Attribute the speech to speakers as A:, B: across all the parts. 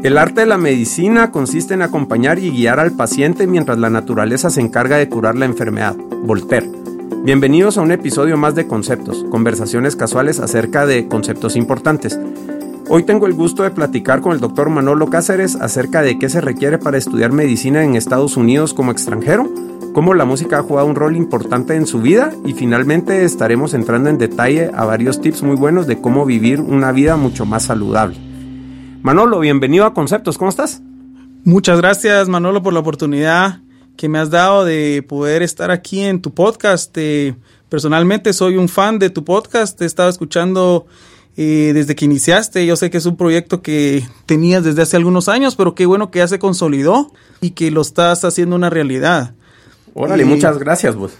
A: El arte de la medicina consiste en acompañar y guiar al paciente mientras la naturaleza se encarga de curar la enfermedad. Voltaire. Bienvenidos a un episodio más de Conceptos, conversaciones casuales acerca de conceptos importantes. Hoy tengo el gusto de platicar con el doctor Manolo Cáceres acerca de qué se requiere para estudiar medicina en Estados Unidos como extranjero, cómo la música ha jugado un rol importante en su vida y finalmente estaremos entrando en detalle a varios tips muy buenos de cómo vivir una vida mucho más saludable. Manolo, bienvenido a Conceptos, ¿cómo estás?
B: Muchas gracias Manolo por la oportunidad que me has dado de poder estar aquí en tu podcast. Eh, personalmente soy un fan de tu podcast, he estado escuchando eh, desde que iniciaste. Yo sé que es un proyecto que tenías desde hace algunos años, pero qué bueno que ya se consolidó y que lo estás haciendo una realidad.
A: Órale, muchas gracias vos.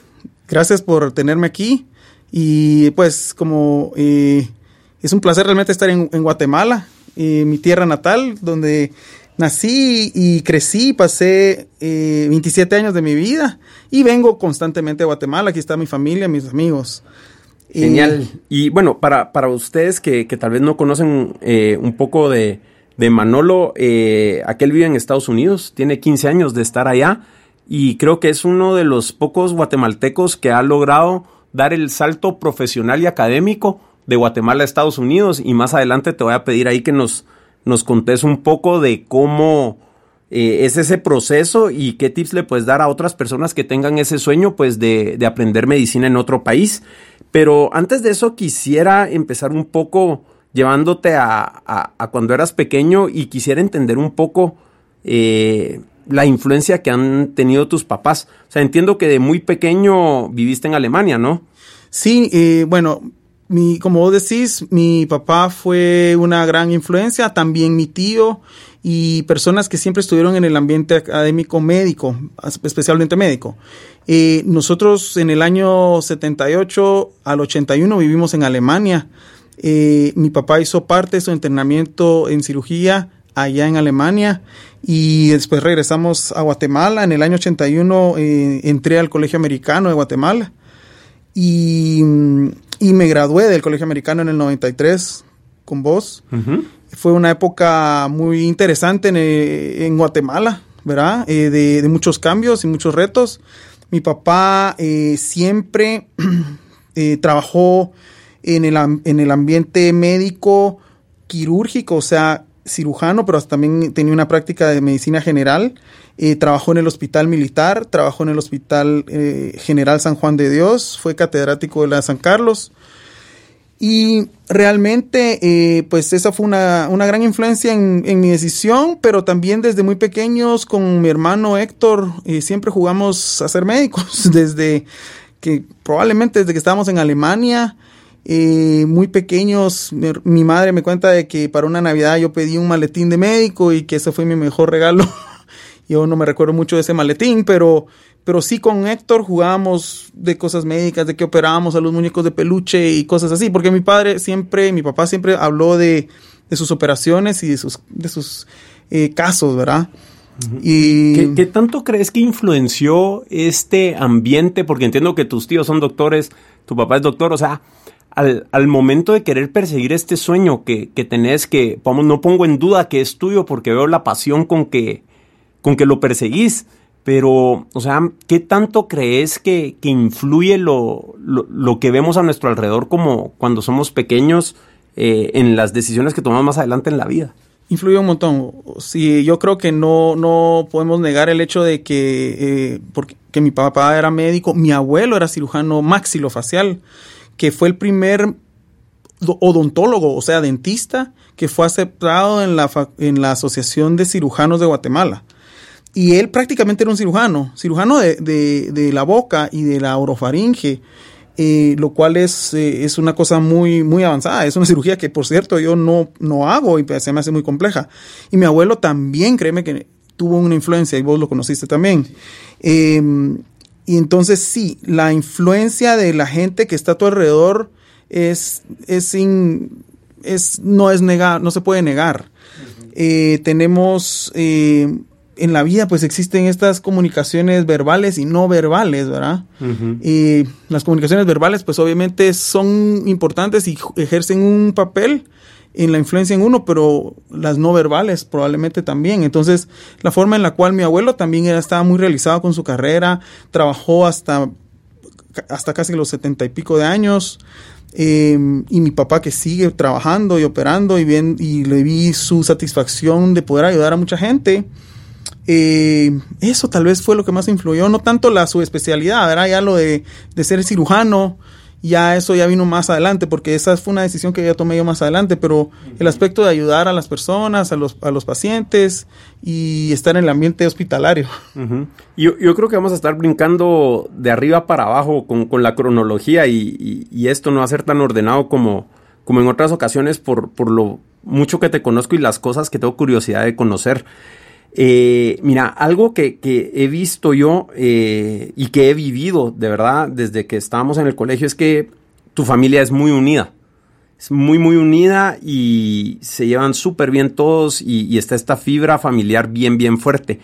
B: Gracias por tenerme aquí y pues como eh, es un placer realmente estar en Guatemala mi tierra natal, donde nací y crecí, pasé 27 eh, años de mi vida y vengo constantemente a Guatemala. Aquí está mi familia, mis amigos.
A: Genial. Y bueno, para, para ustedes que, tal vez no conocen eh, un poco de, Manolo, eh, aquel vive en Estados Unidos, tiene 15 años de estar allá y creo que es uno de los pocos guatemaltecos que ha logrado dar el salto profesional y académico de Guatemala a Estados Unidos y más adelante te voy a pedir ahí que nos, nos contes un poco de cómo eh, es ese proceso y qué tips le puedes dar a otras personas que tengan ese sueño pues de, aprender medicina en otro país. Pero antes de eso quisiera empezar un poco llevándote a, cuando eras pequeño y quisiera entender un poco eh, la influencia que han tenido tus papás. O sea, entiendo que de muy pequeño viviste en Alemania, ¿no?
B: Sí, eh, bueno, mi, como vos decís, mi papá fue una gran influencia, también mi tío y personas que siempre estuvieron en el ambiente académico médico, especialmente médico. Eh, nosotros en el año 78 al 81 vivimos en Alemania. Eh, mi papá hizo parte de su entrenamiento en cirugía allá en Alemania y después regresamos a Guatemala. En el año 81 eh, entré al Colegio Americano de Guatemala y y me gradué del Colegio Americano en el 93 con vos. Fue una época muy interesante en, Guatemala, ¿verdad? Eh, de, muchos cambios y muchos retos. Mi papá eh, siempre eh, trabajó en el, en el ambiente médico quirúrgico, o sea, cirujano, pero también tenía una práctica de medicina general. Eh, trabajó en el Hospital Militar, trabajó en el Hospital eh, General San Juan de Dios, fue catedrático de la San Carlos. Y realmente, eh, pues esa fue una, gran influencia en, mi decisión, pero también desde muy pequeños con mi hermano Héctor, siempre jugamos a ser médicos, desde que probablemente desde que estábamos en Alemania, muy pequeños, mi, madre me cuenta de que para una Navidad yo pedí un maletín de médico y que ese fue mi mejor regalo yo no me recuerdo mucho de ese maletín, pero, pero sí con Héctor jugábamos de cosas médicas, de que operábamos a los muñecos de peluche y cosas así, porque mi padre siempre, mi papá siempre habló de, sus operaciones y de sus, de sus eh, casos, ¿verdad?
A: y... ¿Qué, tanto crees que influenció este ambiente? Porque entiendo que tus tíos son doctores, tu papá es doctor, o sea, al, al momento de querer perseguir este sueño que, que tenés, que vamos, no pongo en duda que es tuyo porque veo la pasión con que, con que lo perseguís. Pero, o sea, ¿qué tanto crees que, influye lo, lo, que vemos a nuestro alrededor como cuando somos pequeños eh, en las decisiones que tomamos más adelante en la vida?
B: Influye un montón. Sí, yo creo que no, no podemos negar el hecho de que, eh, porque que mi papá era médico, mi abuelo era cirujano maxilofacial, que fue el primer odontólogo, o sea, dentista, que fue aceptado en la, en la Asociación de Cirujanos de Guatemala. Y él prácticamente era un cirujano, cirujano de, de, la boca y de la orofaringe, eh, lo cual es, eh, es una cosa muy, muy avanzada. Es una cirugía que, por cierto, yo no, no hago y pues, se me hace muy compleja. Y mi abuelo también, créeme que tuvo una influencia y vos lo conociste también. Em, y entonces sí, la influencia de la gente que está a tu alrededor es, es, sin, es no es negar, no se puede negar. Eh, tenemos en la vida pues existen estas comunicaciones verbales y no verbales, ¿verdad? Y las comunicaciones verbales pues obviamente son importantes y ejercen un papel en la influencia en uno, pero las no verbales probablemente también. Entonces, la forma en la cual mi abuelo también estaba muy realizado con su carrera, trabajó hasta, hasta casi los setenta y pico de años. Em, y mi papá que sigue trabajando y operando y, bien, y le vi su satisfacción de poder ayudar a mucha gente. Eh, eso tal vez fue lo que más influyó, no tanto la su especialidad, ¿verdad? Ya lo de, de ser cirujano, ya eso ya vino más adelante, porque esa fue una decisión que ya tomé yo más adelante, pero el aspecto de ayudar a las personas, a los, a los pacientes y estar en el ambiente hospitalario.
A: yo, yo, creo que vamos a estar brincando de arriba para abajo con, con la cronología y, y, esto no va a ser tan ordenado como, como en otras ocasiones por, por lo mucho que te conozco y las cosas que tengo curiosidad de conocer. Eh, mira, algo que, he visto yo eh, y que he vivido de verdad desde que estábamos en el colegio es que tu familia es muy unida. Es muy, muy unida y se llevan súper bien todos y, y, está esta fibra familiar bien, bien fuerte.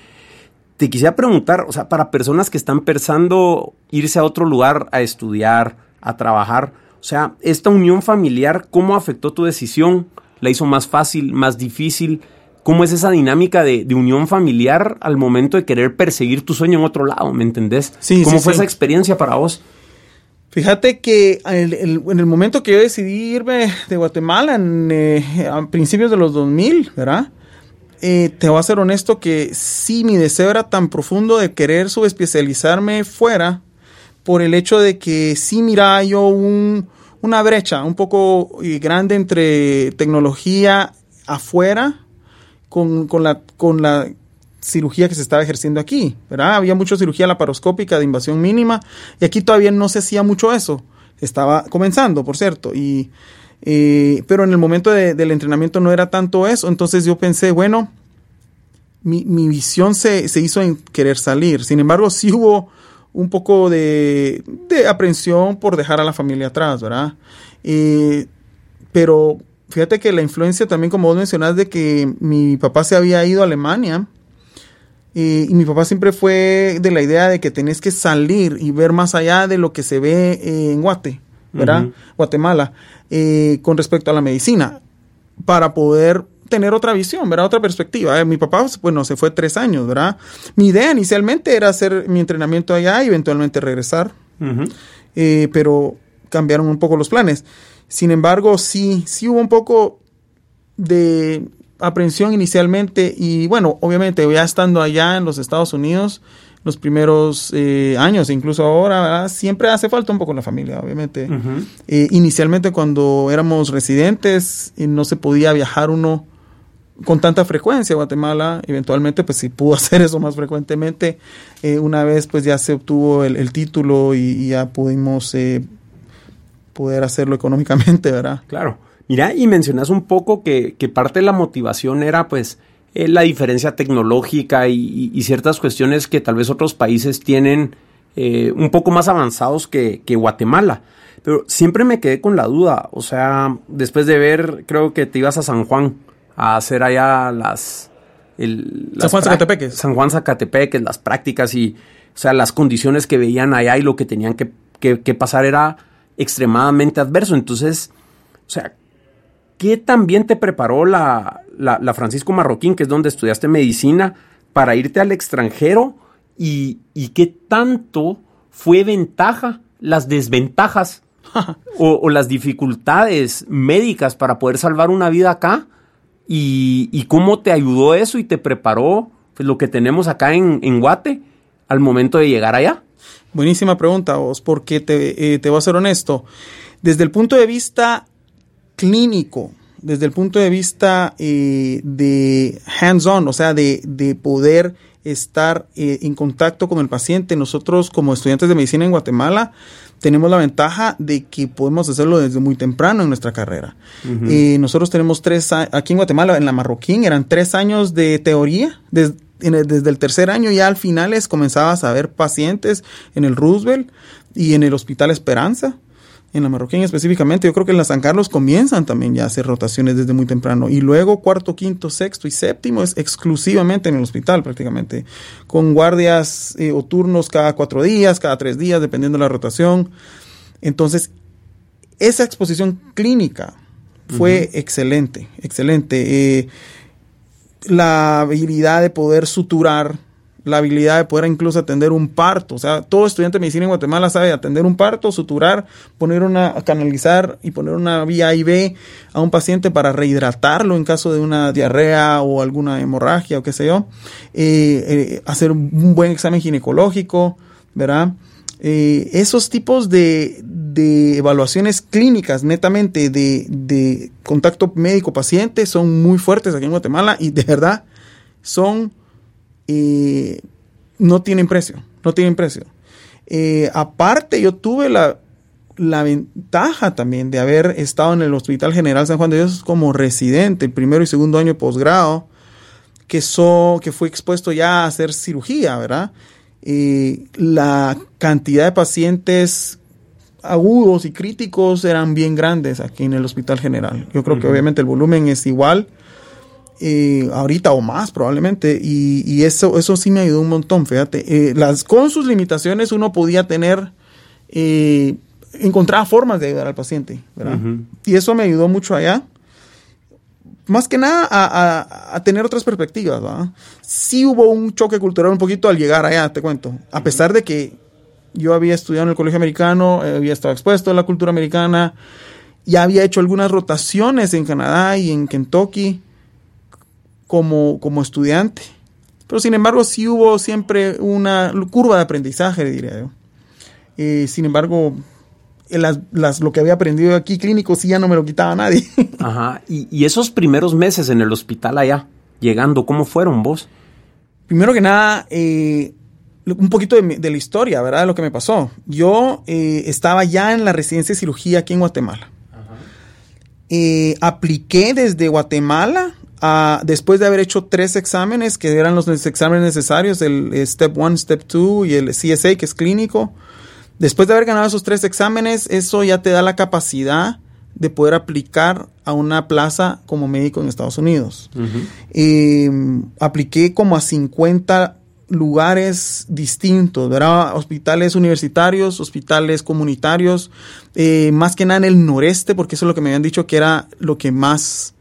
A: Te quisiera preguntar, o sea, para personas que están pensando irse a otro lugar a estudiar, a trabajar, o sea, esta unión familiar, ¿cómo afectó tu decisión? ¿La hizo más fácil, más difícil? Cómo es esa dinámica de, unión familiar al momento de querer perseguir tu sueño en otro lado, ¿me entendés? Sí, ¿Cómo fue esa experiencia para vos?
B: Fíjate que en el, momento que yo decidí irme de Guatemala, en, eh, a principios de los 2000, ¿verdad? Eh, te voy a ser honesto que sí, mi deseo era tan profundo de querer subespecializarme fuera, por el hecho de que sí miraba yo un, una brecha un poco eh, grande entre tecnología afuera con, con, la, con la cirugía que se estaba ejerciendo aquí, ¿verdad? Había mucha cirugía laparoscópica de invasión mínima y aquí todavía no se hacía mucho eso. Estaba comenzando, por cierto, y, eh, pero en el momento del entrenamiento no era tanto eso, entonces yo pensé, bueno, mi, mi visión se, se, hizo en querer salir. Sin embargo, sí hubo un poco de, de aprensión por dejar a la familia atrás, ¿verdad? Eh, pero Fíjate que la influencia también, como vos mencionás, de que mi papá se había ido a Alemania. y mi papá siempre fue de la idea de que tenés que salir y ver más allá de lo que se ve en Guate, ¿verdad? Guatemala, eh, con respecto a la medicina, para poder tener otra visión, ¿verdad? Otra perspectiva. Eh, mi papá, bueno, se fue tres años, ¿verdad? Mi idea inicialmente era hacer mi entrenamiento allá y eventualmente regresar, eh, pero cambiaron un poco los planes. Sin embargo, sí, sí hubo un poco de aprensión inicialmente y bueno, obviamente ya estando allá en los Estados Unidos, los primeros eh, años, incluso ahora, siempre hace falta un poco la familia, obviamente. Eh, inicialmente cuando éramos residentes y no se podía viajar uno con tanta frecuencia a Guatemala, eventualmente pues sí pudo hacer eso más frecuentemente. Eh, una vez pues ya se obtuvo el, título y, y, ya pudimos poder hacerlo económicamente, ¿verdad?
A: Claro. Mira, y mencionas un poco que, parte de la motivación era pues eh, la diferencia tecnológica y, ciertas cuestiones que tal vez otros países tienen eh, un poco más avanzados que, Guatemala. Pero siempre me quedé con la duda, o sea, después de ver, creo que te ibas a San Juan a hacer allá las...
B: San Juan Zacatepeques.
A: San Juan Zacatepeques, las prácticas y, o sea, las condiciones que veían allá y lo que tenían que, que pasar era extremadamente adverso. Entonces, o sea, ¿qué también te preparó la, la, Francisco Marroquín, que es donde estudiaste medicina, para irte al extranjero? ¿Y, y qué tanto fue ventaja las desventajas o, las dificultades médicas para poder salvar una vida acá? ¿Y, y cómo te ayudó eso y te preparó pues, lo que tenemos acá en, en Guate al momento de llegar allá?
B: Buenísima pregunta, vos, porque te, eh, te voy a ser honesto. Desde el punto de vista clínico, desde el punto de vista eh, de hands-on, o sea, de, de poder estar eh, en contacto con el paciente, nosotros como estudiantes de medicina en Guatemala tenemos la ventaja de que podemos hacerlo desde muy temprano en nuestra carrera. nosotros tenemos tres, aquí en Guatemala, en la Marroquín, eran tres años de teoría, de, desde el tercer año ya al finales comenzabas a ver pacientes en el Roosevelt y en el Hospital Esperanza, en la Marroquín específicamente. Yo creo que en la San Carlos comienzan también ya a hacer rotaciones desde muy temprano. Y luego cuarto, quinto, sexto y séptimo es exclusivamente en el hospital prácticamente, con guardias eh, o turnos cada cuatro días, cada tres días, dependiendo de la rotación. Entonces, esa exposición clínica Fue excelente, excelente. Eh, la habilidad de poder suturar, la habilidad de poder incluso atender un parto. O sea, todo estudiante de medicina en Guatemala sabe atender un parto, suturar, poner una, canalizar y poner una vía IV a un paciente para rehidratarlo en caso de una diarrea o alguna hemorragia o qué sé yo. Eh, eh, hacer un buen examen ginecológico, ¿verdad? Eh, esos tipos de, de, evaluaciones clínicas, netamente de, de contacto médico-paciente, son muy fuertes aquí en Guatemala y de verdad son eh, no tienen precio, no tienen precio. Eh, aparte, yo tuve la, la, ventaja también de haber estado en el Hospital General San Juan de Dios como residente, el primero y segundo año de posgrado, que, so, que fue expuesto ya a hacer cirugía, ¿verdad? Eh, la cantidad de pacientes agudos y críticos eran bien grandes aquí en el Hospital General. Yo creo que obviamente el volumen es igual, eh, ahorita o más probablemente, y, eso, eso sí me ayudó un montón, fíjate. Eh, las, con sus limitaciones uno podía tener, eh, encontrar formas de ayudar al paciente, ¿verdad? Y eso me ayudó mucho allá. Más que nada a, tener otras perspectivas, ¿verdad? Sí hubo un choque cultural un poquito al llegar allá, te cuento. A pesar de que yo había estudiado en el colegio americano, había estado expuesto a la cultura americana, ya había hecho algunas rotaciones en Canadá y en Kentucky como, como estudiante. Pero sin embargo, sí hubo siempre una curva de aprendizaje, diría yo. Eh, sin embargo, las, las, lo que había aprendido aquí clínico sí ya no me lo quitaba nadie.
A: Ajá. Y, esos primeros meses en el hospital allá, llegando, ¿cómo fueron vos?
B: Primero que nada, eh, un poquito de, la historia, ¿verdad? De lo que me pasó. Yo eh, estaba ya en la residencia de cirugía aquí en Guatemala. Ajá. apliqué desde Guatemala después de haber hecho tres exámenes, que eran los exámenes necesarios, el Step 1, Step 2 y el CSA, que es clínico, después de haber ganado esos tres exámenes, eso ya te da la capacidad de poder aplicar a una plaza como médico en Estados Unidos. Em, apliqué como a 50 lugares distintos, ¿verdad? Hospitales universitarios, hospitales comunitarios, eh, más que nada en el noreste, porque eso es lo que me habían dicho que era lo que más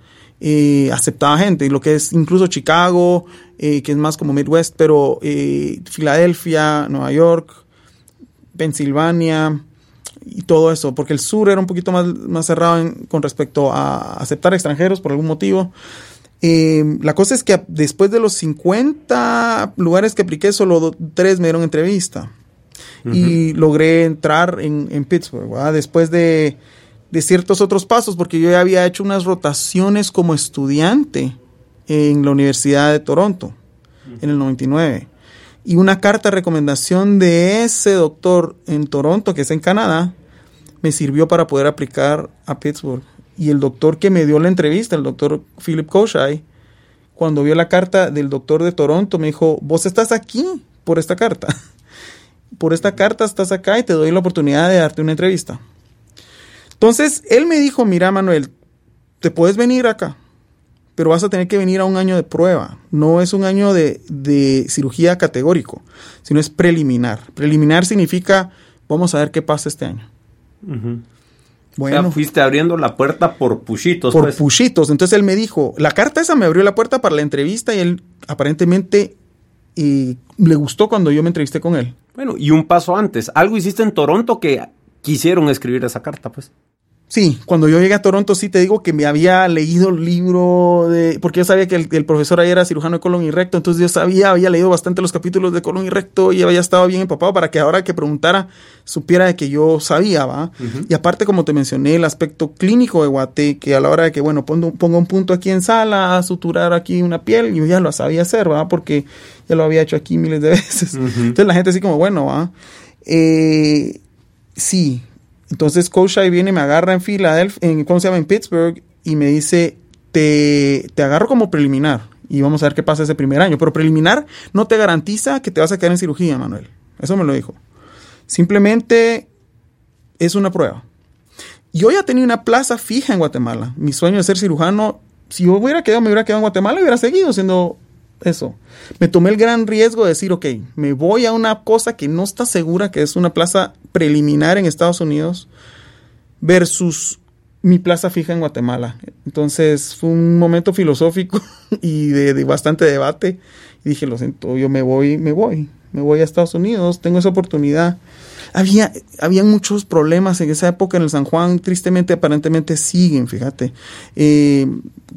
B: eh, aceptaba gente, lo que es incluso Chicago, eh, que es más como Midwest, pero eh, Filadelfia, Nueva York, Pensilvania y todo eso, porque el sur era un poquito más, más cerrado con respecto a aceptar extranjeros por algún motivo. la cosa es que después de los 50 lugares que apliqué, solo tres me dieron entrevista. Y logré entrar en, en Pittsburgh. Después de de ciertos otros pasos, porque yo ya había hecho unas rotaciones como estudiante en la Universidad de Toronto en el 99. Y una carta de recomendación de ese doctor en Toronto, que es en Canadá, me sirvió para poder aplicar a Pittsburgh. Y el doctor que me dio la entrevista, el doctor Philip Koshai, cuando vio la carta del doctor de Toronto, me dijo, vos estás aquí por esta carta. Por esta carta estás acá y te doy la oportunidad de darte una entrevista. Entonces, él me dijo, mira Manuel, te puedes venir acá, pero vas a tener que venir a un año de prueba. No es un año de, cirugía categórico, sino es preliminar. Preliminar significa, vamos a ver qué pasa este año.
A: Bueno, o sea, fuiste abriendo la puerta por puchitos.
B: Por pues. puchitos. Entonces él me dijo, la carta esa me abrió la puerta para la entrevista y él aparentemente le gustó cuando yo me entrevisté con él.
A: Bueno, y un paso antes, algo hiciste en Toronto que quisieron escribir esa carta, pues.
B: Sí, cuando yo llegué a Toronto sí te digo que me había leído el libro de... Porque yo sabía que el, profesor ahí era cirujano de colon y recto, entonces yo sabía, había leído bastante los capítulos de colon y recto y había estado bien empapado para que ahora que preguntara supiera de que yo sabía, ¿va? Y aparte, como te mencioné, el aspecto clínico de Guate, que a la hora de que, bueno, pongo, pongo un punto aquí en sala, a suturar aquí una piel, yo ya lo sabía hacer, ¿va? Porque ya lo había hecho aquí miles de veces. Entonces la gente así como, bueno, ¿va? Eh, sí, entonces Coach ahí viene, me agarra en Filadelfia, en, ¿cómo se llama? En Pittsburgh y me dice, te, te agarro como preliminar y vamos a ver qué pasa ese primer año. Pero preliminar no te garantiza que te vas a quedar en cirugía, Manuel. Eso me lo dijo. Simplemente es una prueba. Yo ya tenía una plaza fija en Guatemala. Mi sueño de ser cirujano, si yo hubiera quedado, me hubiera quedado en Guatemala y hubiera seguido siendo eso. Me tomé el gran riesgo de decir, ok, me voy a una cosa que no está segura, que es una plaza preliminar en Estados Unidos, versus mi plaza fija en Guatemala. Entonces fue un momento filosófico y de, bastante debate. Y dije, lo siento, yo me voy, me voy, me voy a Estados Unidos, tengo esa oportunidad. Había, había muchos problemas en esa época en el San Juan, tristemente, aparentemente siguen, fíjate, eh,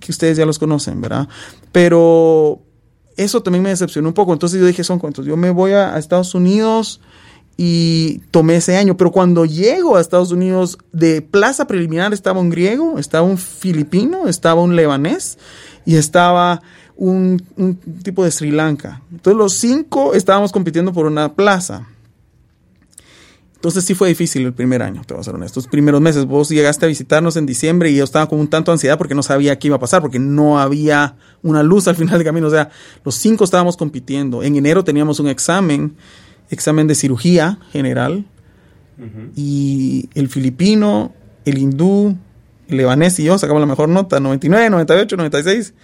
B: que ustedes ya los conocen, ¿verdad? Pero eso también me decepcionó un poco. Entonces yo dije, son cuentos, yo me voy a Estados Unidos y tomé ese año. Pero cuando llego a Estados Unidos, de plaza preliminar estaba un griego, estaba un filipino, estaba un lebanés y estaba un, tipo de Sri Lanka. Entonces los cinco estábamos compitiendo por una plaza. Entonces sí fue difícil el primer año, te voy a ser honesto. Los primeros meses, vos llegaste a visitarnos en diciembre y yo estaba con un tanto ansiedad porque no sabía qué iba a pasar, porque no había una luz al final del camino. O sea, los cinco estábamos compitiendo. En enero teníamos un examen examen de cirugía general y el filipino, el hindú, el lebanés y yo sacamos la mejor nota, 99, 98, 96.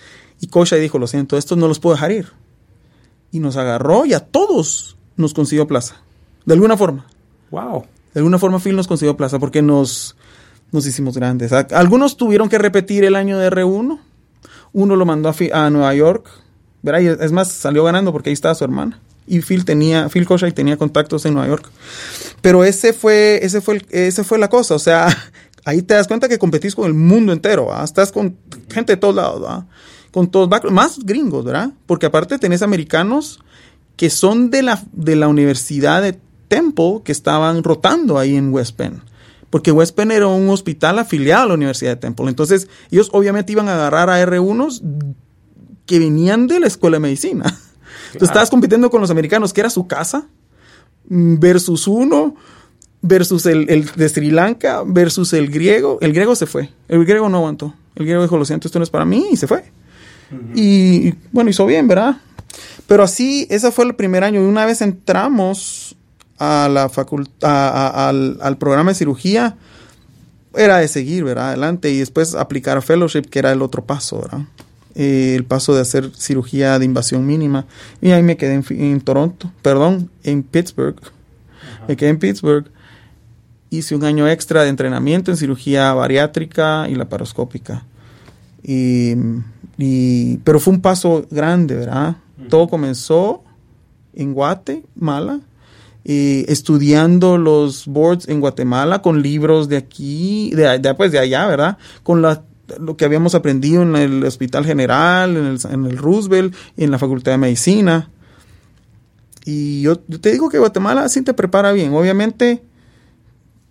B: Y Kosha dijo, lo siento, estos no los puedo dejar ir. Y nos agarró y a todos nos consiguió plaza. De alguna forma.
A: Wow.
B: De alguna forma Phil nos consiguió plaza porque nos, nos hicimos grandes. Algunos tuvieron que repetir el año de R1. Uno lo mandó a, a Nueva York. ¿verdad? es más, salió ganando porque ahí estaba su hermana y Phil tenía, Phil tenía contactos en Nueva York. Pero ese fue, ese fue, ese fue la cosa. O sea, ahí te das cuenta que competís con el mundo entero, Estás con gente de todos lados, Con todos, más gringos, ¿verdad? Porque aparte tenés americanos que son de la, de la Universidad de Temple que estaban rotando ahí en West Penn. Porque West Penn era un hospital afiliado a la Universidad de Temple. Entonces, ellos obviamente iban a agarrar a R1s que venían de la escuela de medicina. Tú estabas compitiendo con los americanos, que era su casa, versus uno, versus el, de Sri Lanka, versus el griego. El griego se fue. El griego no aguantó. El griego dijo, lo siento, esto no es para mí, y se fue. Y bueno, hizo bien, ¿verdad? Pero así, ese fue el primer año. Y una vez entramos a la facultad, al, al, programa de cirugía, era de seguir, ¿verdad? Adelante y después aplicar a fellowship, que era el otro paso, ¿verdad? Eh, el paso de hacer cirugía de invasión mínima. Y ahí me quedé en, Toronto, perdón, en Pittsburgh. Me quedé en Pittsburgh. Hice un año extra de entrenamiento en cirugía bariátrica y laparoscópica. Y, pero fue un paso grande, ¿verdad? Todo comenzó en Guatemala, estudiando los boards en Guatemala con libros de aquí, de, pues de allá, ¿verdad? Con la lo que habíamos aprendido en el Hospital General, en el, en el Roosevelt en la Facultad de Medicina. Y yo, te digo que Guatemala sí te prepara bien. Obviamente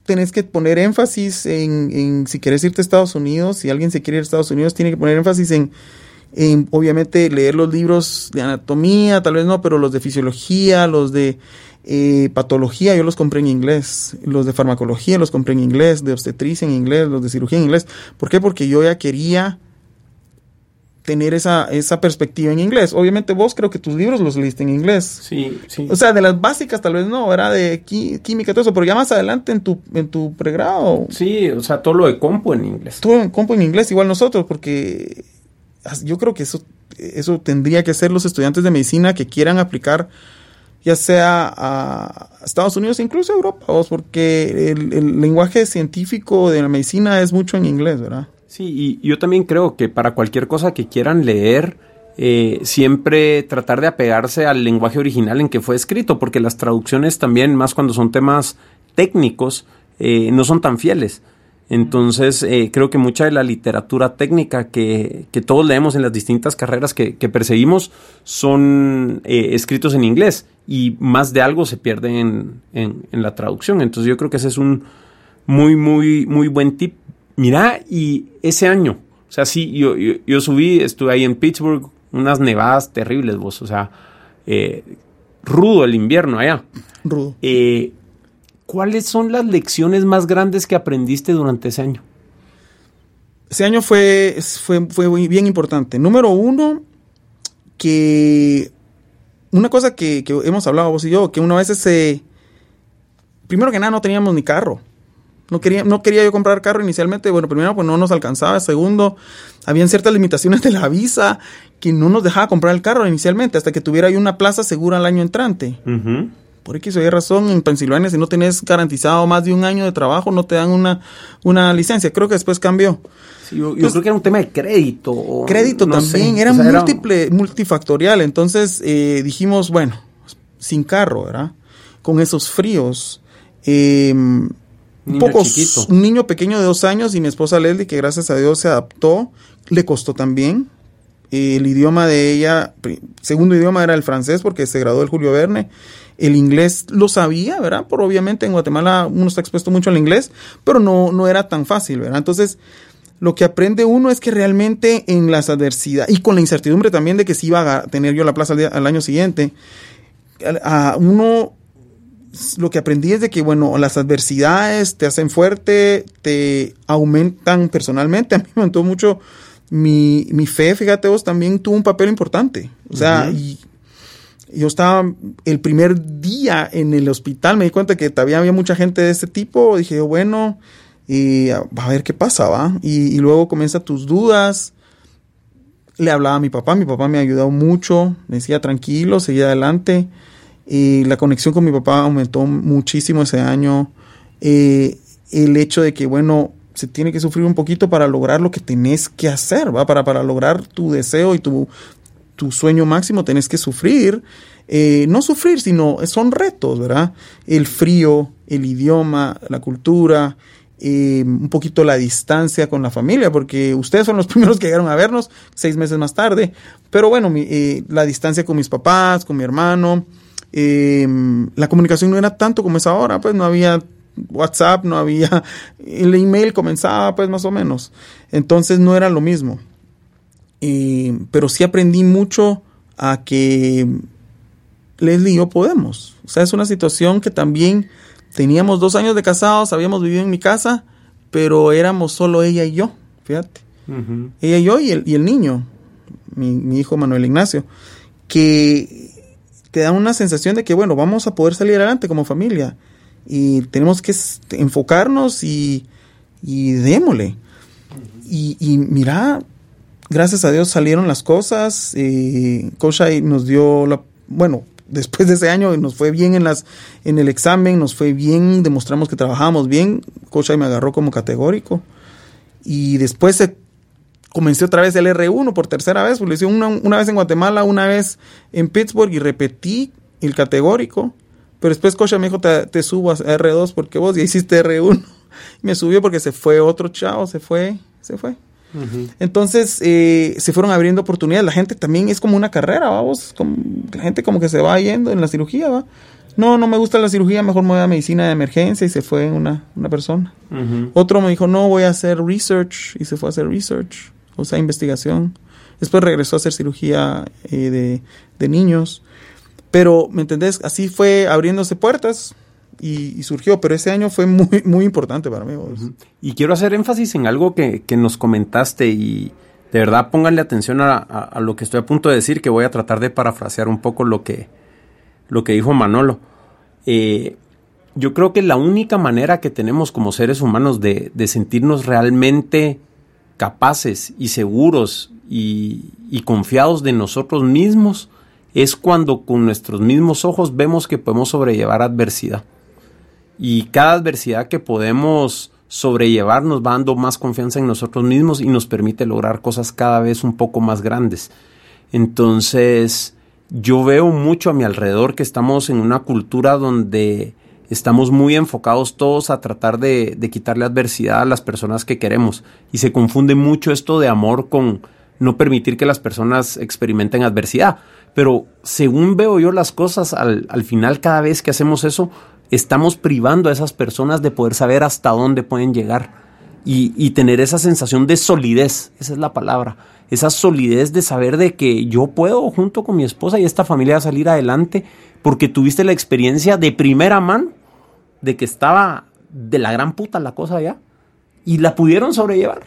B: tenés que poner énfasis en, si quieres irte a Estados Unidos, si alguien se quiere ir a Estados Unidos, tiene que poner énfasis en, en, obviamente, leer los libros de anatomía, tal vez no, pero los de fisiología, los de eh, patología yo los compré en inglés, los de farmacología los compré en inglés, de obstetricia en inglés, los de cirugía en inglés. ¿Por qué? Porque yo ya quería tener esa, esa perspectiva en inglés. Obviamente vos creo que tus libros los leíste en inglés.
A: Sí, sí.
B: O sea, de las básicas tal vez no, era de química todo eso, pero ya más adelante en tu, en tu pregrado.
A: Sí, o sea, todo lo de compo en inglés.
B: Todo en compo en inglés, igual nosotros, porque yo creo que eso, eso tendría que ser los estudiantes de medicina que quieran aplicar ya sea a Estados Unidos, incluso a Europa, porque el, lenguaje científico de la medicina es mucho en inglés, ¿verdad?
A: Sí, y yo también creo que para cualquier cosa que quieran leer, eh, siempre tratar de apegarse al lenguaje original en que fue escrito, porque las traducciones también, más cuando son temas técnicos, eh, no son tan fieles. Entonces, eh, creo que mucha de la literatura técnica que, todos leemos en las distintas carreras que, perseguimos son eh, escritos en inglés y más de algo se pierde en, la traducción. Entonces, yo creo que ese es un muy, muy, muy buen tip. Mira, y ese año, o sea, sí, yo, yo, subí, estuve ahí en Pittsburgh, unas nevadas terribles, vos, o sea, eh, rudo el invierno allá.
B: Rudo.
A: ¿Cuáles son las lecciones más grandes que aprendiste durante ese año?
B: Ese año fue, fue, fue bien importante. Número uno, que una cosa que, hemos hablado vos y yo, que una vez se... Primero que nada, no teníamos ni carro. No quería, no quería yo comprar carro inicialmente. Bueno, primero, pues no nos alcanzaba. Segundo, habían ciertas limitaciones de la visa que no nos dejaba comprar el carro inicialmente hasta que tuviera yo una plaza segura el año entrante. por X o Y razón, en Pensilvania, si no tenés garantizado más de un año de trabajo, no te dan una, una licencia. Creo que después cambió.
A: Yo, creo que era un tema de crédito.
B: Crédito también, era múltiple, multifactorial. Entonces eh, dijimos, bueno, sin carro, ¿verdad? Con esos fríos. Eh, un poco un niño pequeño de dos años y mi esposa Leslie, que gracias a Dios se adaptó, le costó también. el idioma de ella, segundo idioma era el francés porque se graduó el Julio Verne. El inglés lo sabía, ¿verdad? Por obviamente en Guatemala uno está expuesto mucho al inglés, pero no, no era tan fácil, ¿verdad? Entonces, lo que aprende uno es que realmente en las adversidades, y con la incertidumbre también de que si iba a tener yo la plaza al, año siguiente, a uno lo que aprendí es de que, bueno, las adversidades te hacen fuerte, te aumentan personalmente. A mí me aumentó mucho mi, mi fe, fíjate vos, también tuvo un papel importante. O sea, y yo estaba el primer día en el hospital, me di cuenta que todavía había mucha gente de este tipo. Dije, bueno, y a ver qué pasa, ¿va? Y, luego comienza tus dudas. Le hablaba a mi papá, mi papá me ayudó mucho, me decía tranquilo, seguía adelante. La conexión con mi papá aumentó muchísimo ese año. Eh, el hecho de que, bueno, se tiene que sufrir un poquito para lograr lo que tenés que hacer, ¿va? Para, para lograr tu deseo y tu, tu sueño máximo tenés que sufrir. Eh, no sufrir, sino son retos, ¿verdad? El frío, el idioma, la cultura, eh, un poquito la distancia con la familia, porque ustedes son los primeros que llegaron a vernos seis meses más tarde. Pero bueno, la distancia con mis papás, con mi hermano, Em, la comunicación no era tanto como es ahora, pues no había WhatsApp, no había, el email comenzaba pues más o menos, entonces no era lo mismo. pero sí aprendí mucho a que Leslie y yo podemos. O sea, es una situación que también teníamos dos años de casados, habíamos vivido en mi casa, pero éramos solo ella y yo, fíjate. Ella y yo y el, y el niño, mi, mi hijo Manuel Ignacio, que te da una sensación de que, bueno, vamos a poder salir adelante como familia y tenemos que enfocarnos y, y démosle. Y, mira, gracias a Dios salieron las cosas. Eh, nos dio la, bueno, después de ese año nos fue bien en las en el examen, nos fue bien, demostramos que trabajamos bien. Koshai me agarró como categórico. Y después se comencé otra vez el R1 por tercera vez, lo hice una, una, vez en Guatemala, una vez en Pittsburgh y repetí el categórico. Pero después Cocha me dijo, te, subo a R2 porque vos ya hiciste R1. Y me subió porque se fue otro chavo, se fue, se fue. Entonces eh, se fueron abriendo oportunidades. La gente también es como una carrera, vamos. La gente como que se va yendo en la cirugía, va. No, no me gusta la cirugía, mejor me voy a medicina de emergencia y se fue una, una persona. Otro me dijo, no, voy a hacer research y se fue a hacer research o sea, investigación. Después regresó a hacer cirugía eh, de, niños. Pero, ¿me entendés? Así fue abriéndose puertas y, surgió, pero ese año fue muy, muy importante para mí.
A: Y quiero hacer énfasis en algo que, nos comentaste y de verdad pónganle atención a, lo que estoy a punto de decir, que voy a tratar de parafrasear un poco lo que, lo que dijo Manolo. Eh, yo creo que la única manera que tenemos como seres humanos de, de sentirnos realmente capaces y seguros y, confiados de nosotros mismos es cuando con nuestros mismos ojos vemos que podemos sobrellevar adversidad. Y cada adversidad que podemos sobrellevar nos va dando más confianza en nosotros mismos y nos permite lograr cosas cada vez un poco más grandes. Entonces, yo veo mucho a mi alrededor que estamos en una cultura donde estamos muy enfocados todos a tratar de, quitarle adversidad a las personas que queremos. Y se confunde mucho esto de amor con no permitir que las personas experimenten adversidad. Pero según veo yo las cosas, al, final cada vez que hacemos eso, estamos privando a esas personas de poder saber hasta dónde pueden llegar. Y, y, tener esa sensación de solidez, esa es la palabra, esa solidez de saber de que yo puedo junto con mi esposa y esta familia salir adelante porque tuviste la experiencia de primera mano de que estaba de la gran puta la cosa allá y la pudieron sobrellevar.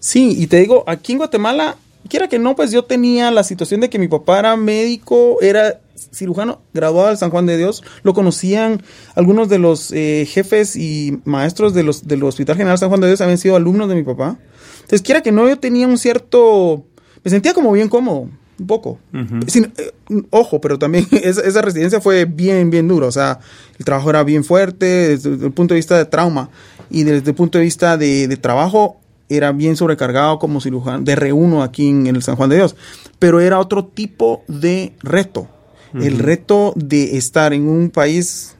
B: Sí, y te digo, aquí en Guatemala, quiera que no, pues yo tenía la situación de que mi papá era médico, era cirujano graduado del San Juan de Dios, lo conocían algunos de los eh, jefes y maestros de los, del Hospital General San Juan de Dios, habían sido alumnos de mi papá. Entonces, quiera que no, yo tenía un cierto, me sentía como bien cómodo. un poco. Sin, eh, ojo, pero también esa, esa, residencia fue bien, bien dura. O sea, el trabajo era bien fuerte desde, el punto de vista de trauma y desde el punto de vista de, de trabajo era bien sobrecargado como cirujano de R1 aquí en, el San Juan de Dios. Pero era otro tipo de reto. El reto de estar en un país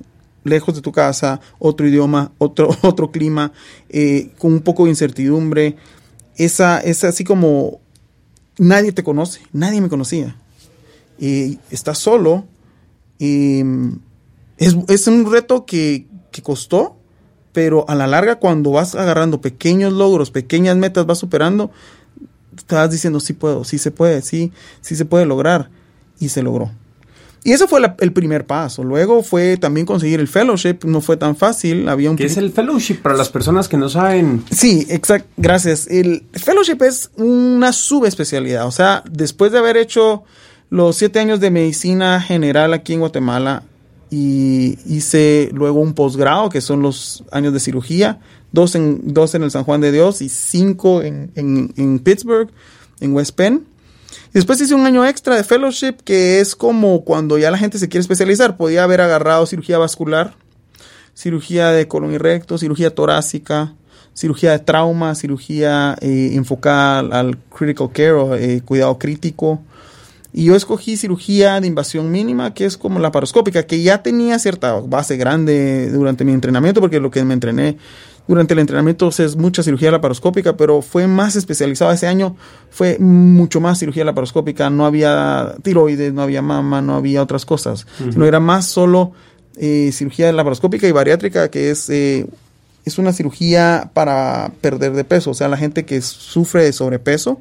B: lejos de tu casa, otro idioma, otro, otro clima, eh, con un poco de incertidumbre. Esa, es así como nadie te conoce, nadie me conocía. Y estás solo. Y es, es, un reto que, que, costó, pero a la larga cuando vas agarrando pequeños logros, pequeñas metas, vas superando, estás diciendo sí puedo, sí se puede, sí, sí se puede lograr. Y se logró. Y eso fue el primer paso. Luego fue también conseguir el fellowship. No fue tan fácil. Había un
A: ¿Qué es el fellowship para las personas que no saben?
B: Sí, exacto. Gracias. El fellowship es una subespecialidad. O sea, después de haber hecho los siete años de medicina general aquí en Guatemala y hice luego un posgrado, que son los años de cirugía, dos en, dos en el San Juan de Dios y cinco en, en, Pittsburgh, en West Penn Después hice un año extra de fellowship, que es como cuando ya la gente se quiere especializar. Podía haber agarrado cirugía vascular, cirugía de colon y recto, cirugía torácica, cirugía de trauma, cirugía eh, enfocada al critical care o eh, cuidado crítico. Y yo escogí cirugía de invasión mínima, que es como la paroscópica, que ya tenía cierta base grande durante mi entrenamiento, porque lo que me entrené durante el entrenamiento es mucha cirugía laparoscópica, pero fue más especializado. Ese año fue mucho más cirugía laparoscópica. No había tiroides, no había mama, no había otras cosas. Sino era más solo eh, cirugía laparoscópica y bariátrica, que es, eh, es una cirugía para perder de peso. O sea, la gente que sufre de sobrepeso,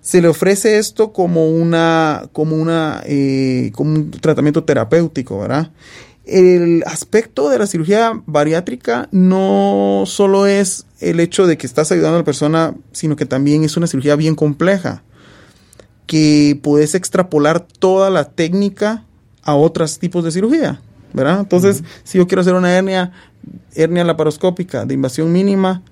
B: se le ofrece esto como una, como una, eh, como un tratamiento terapéutico, ¿verdad? el aspecto de la cirugía bariátrica no solo es el hecho de que estás ayudando a la persona, sino que también es una cirugía bien compleja, que puedes extrapolar toda la técnica a otros tipos de cirugía, ¿verdad? Entonces, si yo quiero hacer una hernia, hernia laparoscópica de invasión mínima,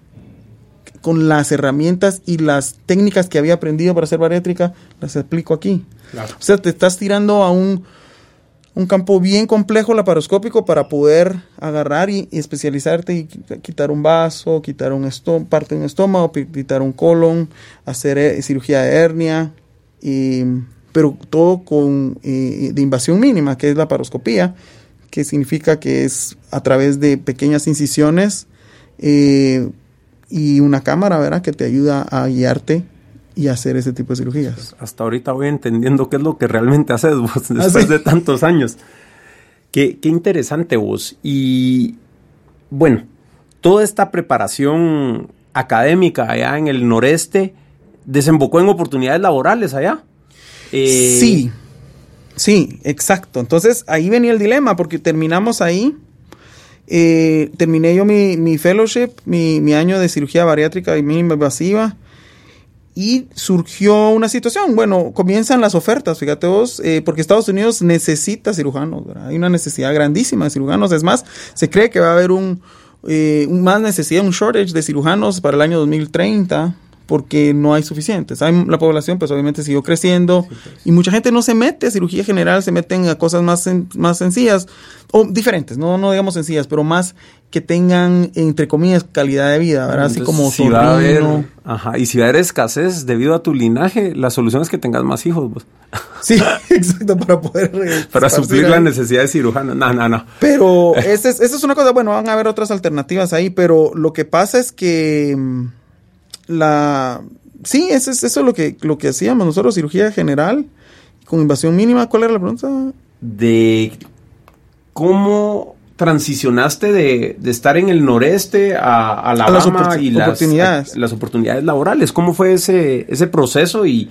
B: con las herramientas y las técnicas que había aprendido para hacer bariátrica, las explico aquí. O sea, te estás tirando a un un campo bien complejo laparoscópico para poder agarrar y, especializarte y quitar un vaso, quitar un parte de un estómago, quitar un colon, hacer eh, cirugía de hernia, pero todo con eh, de invasión mínima, que es la paroscopía, que significa que es a través de pequeñas incisiones eh, y una cámara, ¿verdad? Que te ayuda a guiarte y hacer ese tipo de cirugías.
A: Hasta ahorita voy entendiendo qué es lo que realmente haces vos ¿Ah, después de tantos años. Qué, qué interesante vos. Y bueno, toda esta preparación académica allá en el noreste desembocó en oportunidades laborales allá.
B: Eh, sí, sí, exacto. Entonces ahí venía el dilema porque terminamos ahí. Eh, terminé yo mi, mi fellowship, mi, mi, año de cirugía bariátrica y mínima invasiva y surgió una situación. Bueno, comienzan las ofertas, fíjate vos, eh, porque Estados Unidos necesita cirujanos, hay una necesidad grandísima de cirujanos. Es más, se cree que va a haber un, eh, más necesidad, un shortage de cirujanos para el año 2030 porque no hay suficientes. Hay, la población pues obviamente siguió creciendo pues. y mucha gente no se mete a cirugía general, se meten a cosas más, más sencillas o diferentes, no, no digamos sencillas, pero más que tengan, entre comillas, calidad de vida, ¿verdad? Así como
A: si va a haber, ajá, y si va a haber escasez debido a tu linaje, la solución es que tengas más hijos. Pues.
B: Sí, exacto, para poder...
A: Eh, para suplir la necesidad de cirujano. No, no, no.
B: Pero esa es, es una cosa, bueno, van a haber otras alternativas ahí, pero lo que pasa es que mm, la... Sí, eso es, eso lo que, lo que hacíamos nosotros, cirugía general, con invasión mínima. ¿Cuál era la pregunta?
A: De cómo transicionaste de, estar en el noreste a, a la las y oportunidades. Las, las, oportunidades laborales. ¿Cómo fue ese, ese proceso y,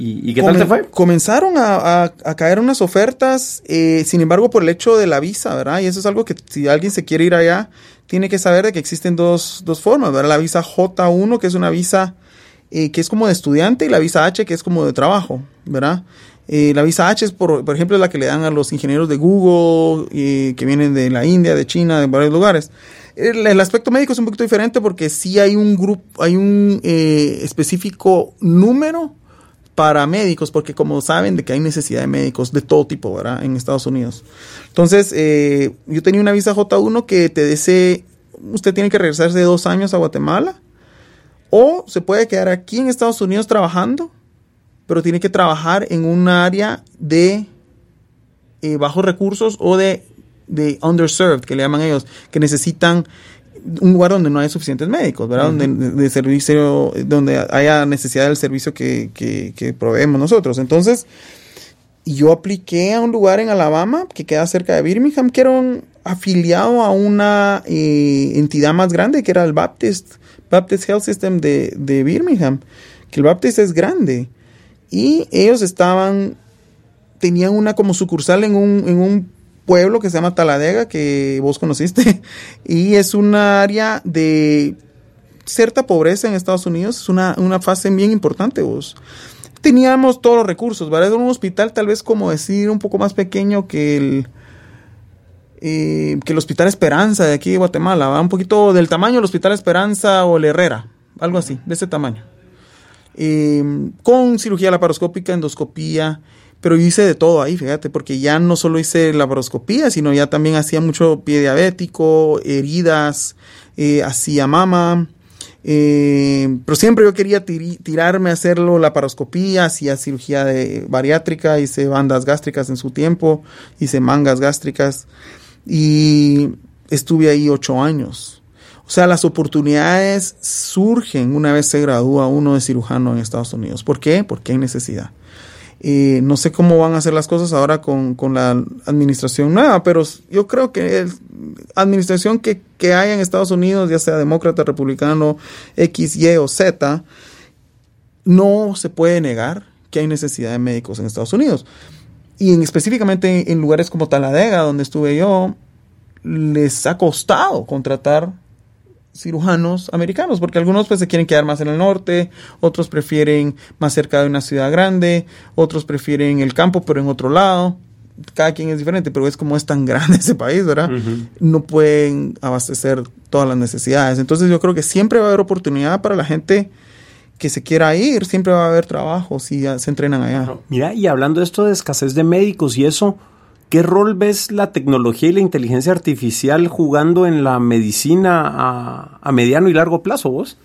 A: y, qué tal te fue?
B: Comenzaron a, caer unas ofertas, eh, sin embargo, por el hecho de la visa, ¿verdad? Y eso es algo que si alguien se quiere ir allá, tiene que saber de que existen dos, dos formas, ¿verdad? La visa J1, que es una visa eh, que es como de estudiante, y la visa H, que es como de trabajo, ¿verdad? Eh, la visa H es, por, por, ejemplo, la que le dan a los ingenieros de Google, eh, que vienen de la India, de China, de varios lugares. El, aspecto médico es un poquito diferente porque sí hay un grupo, hay un específico número para médicos, porque como saben de que hay necesidad de médicos de todo tipo, ¿verdad? En Estados Unidos. Entonces, eh, yo tenía una visa J1 que te dice, usted tiene que regresarse dos años a Guatemala, o se puede quedar aquí en Estados Unidos trabajando, pero tiene que trabajar en un área de eh, bajos recursos o de, de underserved, que le llaman ellos, que necesitan un lugar donde no hay suficientes médicos, ¿verdad? donde, de, servicio, donde haya necesidad del servicio que, que, proveemos nosotros. Entonces, yo apliqué a un lugar en Alabama que queda cerca de Birmingham, que era un afiliado a una eh, entidad más grande, que era el Baptist, Baptist Health System de, de Birmingham, que el Baptist es grande. Y ellos estaban, tenían una como sucursal en un, en un pueblo que se llama Taladega, que vos conociste, y es un área de cierta pobreza en Estados Unidos, es una, fase bien importante vos. Teníamos todos los recursos, ¿verdad? Era un hospital tal vez como decir un poco más pequeño que el, eh, que el Hospital Esperanza de aquí de Guatemala, ¿va? un poquito del tamaño del Hospital Esperanza o el Herrera, algo así, de ese tamaño. Eh, con cirugía laparoscópica, endoscopía, pero yo hice de todo ahí, fíjate, porque ya no solo hice laparoscopía, sino ya también hacía mucho pie diabético, heridas, eh, hacía mama. Eh, pero siempre yo quería tirarme a hacerlo laparoscopía, hacía cirugía bariátrica, hice bandas gástricas en su tiempo, hice mangas gástricas y estuve ahí ocho años. O sea, las oportunidades surgen una vez se gradúa uno de cirujano en Estados Unidos. ¿Por qué? Porque hay necesidad. Eh, no sé cómo van a hacer las cosas ahora con, la administración nueva, pero yo creo que la administración que, que hay en Estados Unidos, ya sea demócrata, republicano, X, Y o Z, no se puede negar que hay necesidad de médicos en Estados Unidos. Y en, específicamente en lugares como Taladega, donde estuve yo, les ha costado contratar cirujanos americanos, porque algunos pues se quieren quedar más en el norte, otros prefieren más cerca de una ciudad grande, otros prefieren el campo pero en otro lado. Cada quien es diferente, pero es como es tan grande ese país, ¿verdad? No pueden abastecer todas las necesidades. Entonces yo creo que siempre va a haber oportunidad para la gente que se quiera ir, siempre va a haber trabajo si se entrenan allá.
A: Mira, y hablando de esto de escasez de médicos y eso, ¿Qué rol ves la tecnología y la inteligencia artificial jugando en la medicina a, mediano y largo plazo vos?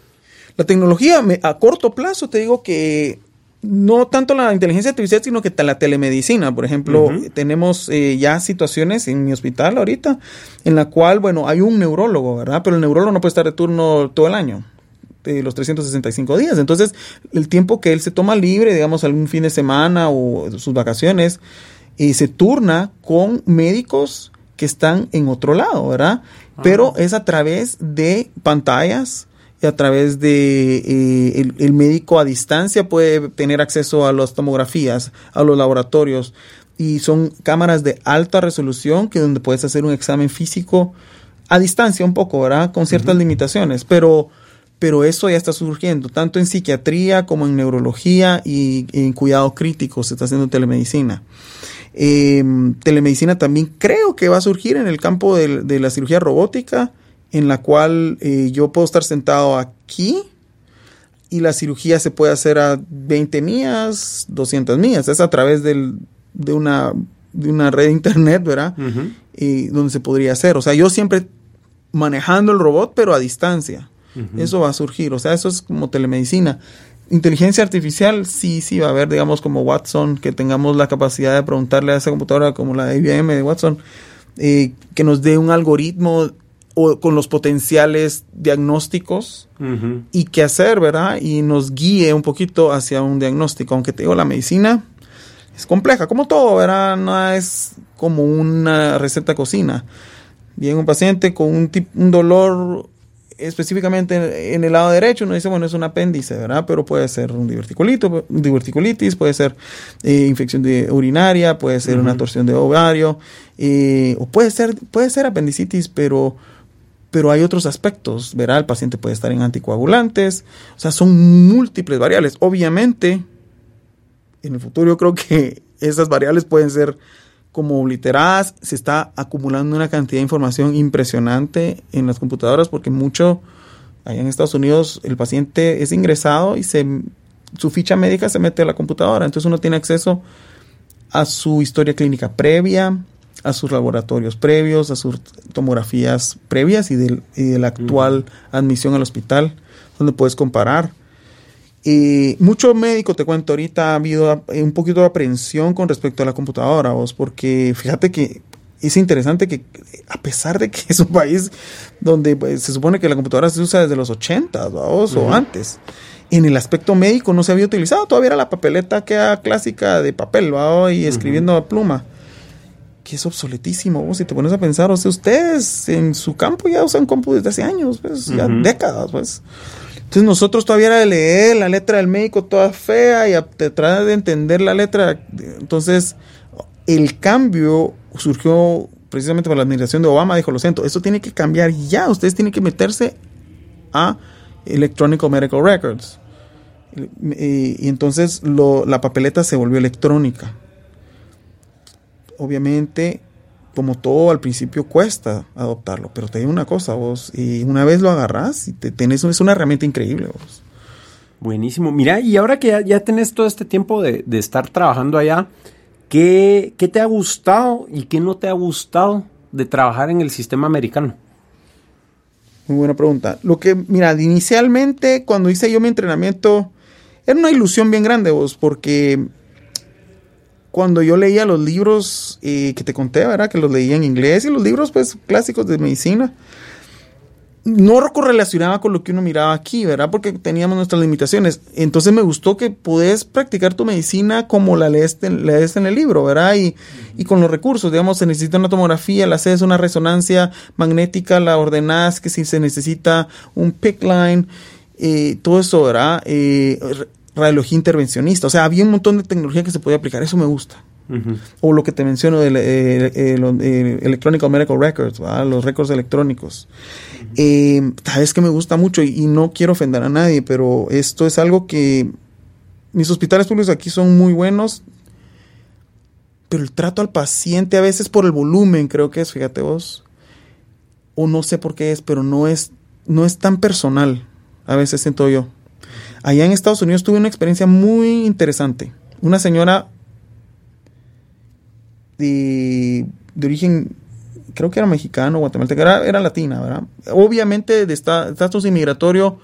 B: La tecnología a corto plazo te digo que no tanto la inteligencia artificial, sino que la telemedicina. Por ejemplo, tenemos eh, ya situaciones en mi hospital ahorita en la cual, bueno, hay un neurólogo, ¿verdad? Pero el neurólogo no puede estar de turno todo el año de los 365 días. Entonces, el tiempo que él se toma libre, digamos, algún fin de semana o sus vacaciones, y se turna con médicos que están en otro lado, ¿verdad? Pero es a través de pantallas y a través de eh, el, médico a distancia puede tener acceso a las tomografías, a los laboratorios y son cámaras de alta resolución que donde puedes hacer un examen físico a distancia un poco, ¿verdad? Con ciertas limitaciones, pero pero eso ya está surgiendo, tanto en psiquiatría como en neurología y en cuidado crítico se está haciendo telemedicina. Em, telemedicina también creo que va a surgir en el campo de, la cirugía robótica, en la cual eh, yo puedo estar sentado aquí y la cirugía se puede hacer a 20 millas, 200 millas. Es a través de, una, de una red de internet, ¿verdad? y donde se podría hacer. O sea, yo siempre manejando el robot, pero a distancia. Eso va a surgir. O sea, eso es como telemedicina inteligencia artificial, sí, sí va a haber, digamos, como Watson, que tengamos la capacidad de preguntarle a esa computadora como la de IBM de Watson, eh, que nos dé un algoritmo o con los potenciales diagnósticos y qué hacer, ¿verdad? Y nos guíe un poquito hacia un diagnóstico, aunque te digo, la medicina es compleja, como todo, ¿verdad? No es como una receta cocina. Viene un paciente con un, un dolor específicamente en el lado derecho uno dice, bueno, es un apéndice, ¿verdad? Pero puede ser un diverticulitis, puede ser eh, infección de urinaria, puede ser una torsión de ovario, eh, o puede ser, puede ser apendicitis, pero, pero hay otros aspectos, ¿verdad? El paciente puede estar en anticoagulantes, o sea, son múltiples variables. Obviamente, en el futuro yo creo que esas variables pueden ser como obliteradas, se está acumulando una cantidad de información impresionante en las computadoras porque mucho, allá en Estados Unidos, el paciente es ingresado y se su ficha médica se mete a la computadora, entonces uno tiene acceso a su historia clínica previa, a sus laboratorios previos, a sus tomografías previas y, del, de la actual admisión al hospital, donde puedes comparar. Y mucho médico, te cuento, ahorita ha habido un poquito de aprehensión con respecto a la computadora, vos, porque fíjate que es interesante que a pesar de que es un país donde pues, se supone que la computadora se usa desde los 80 o antes, en el aspecto médico no se había utilizado, todavía era la papeleta que era clásica de papel y escribiendo a pluma que es obsoletísimo. Vos, si te pones a pensar, o sea, ustedes en su campo ya usan compu desde hace años, pues, ya décadas, pues. Entonces nosotros todavía era de leer la letra del médico toda fea y te tratar de entender la letra. Entonces, el cambio surgió precisamente por la administración de Obama. Dijo, lo siento, esto tiene que cambiar ya. Ustedes tienen que meterse a Electronic Medical Records. Y, entonces la papeleta se volvió electrónica obviamente, como todo al principio cuesta adoptarlo, pero te digo una cosa, vos, y una vez lo agarras y te tenés, es una herramienta increíble, vos.
A: Buenísimo. Mira, y ahora que ya, tenés todo este tiempo de, estar trabajando allá, ¿qué, ¿qué, te ha gustado y qué no te ha gustado de trabajar en el sistema americano?
B: Muy buena pregunta. Lo que, mira, inicialmente cuando hice yo mi entrenamiento, era una ilusión bien grande, vos, porque cuando yo leía los libros eh, que te conté, ¿verdad? Que los leía en inglés y los libros, pues, clásicos de medicina, no correlacionaba con lo que uno miraba aquí, ¿verdad? Porque teníamos nuestras limitaciones. Entonces me gustó que puedes practicar tu medicina como la lees, lees en el libro, ¿verdad? Y, y, con los recursos, digamos, se necesita una tomografía, la haces una resonancia magnética, la ordenás, que si se necesita un PIC line, eh, todo eso, ¿verdad? Eh, radiología intervencionista. O sea, había un montón de tecnología que se podía aplicar. Eso me gusta. O lo que te menciono del eh, eh, Electronic Medical Records, los récords electrónicos. Eh, sabes que me gusta mucho y, no quiero ofender a nadie, pero esto es algo que mis hospitales públicos aquí son muy buenos, pero el trato al paciente a veces por el volumen, creo que es, fíjate vos, o no sé por qué es, pero no es, no es tan personal, a veces siento yo. Allá en Estados Unidos tuve una experiencia muy interesante. Una señora de, origen, creo que era mexicano, guatemalteca, era, era latina, ¿verdad? Obviamente de estatus inmigratorio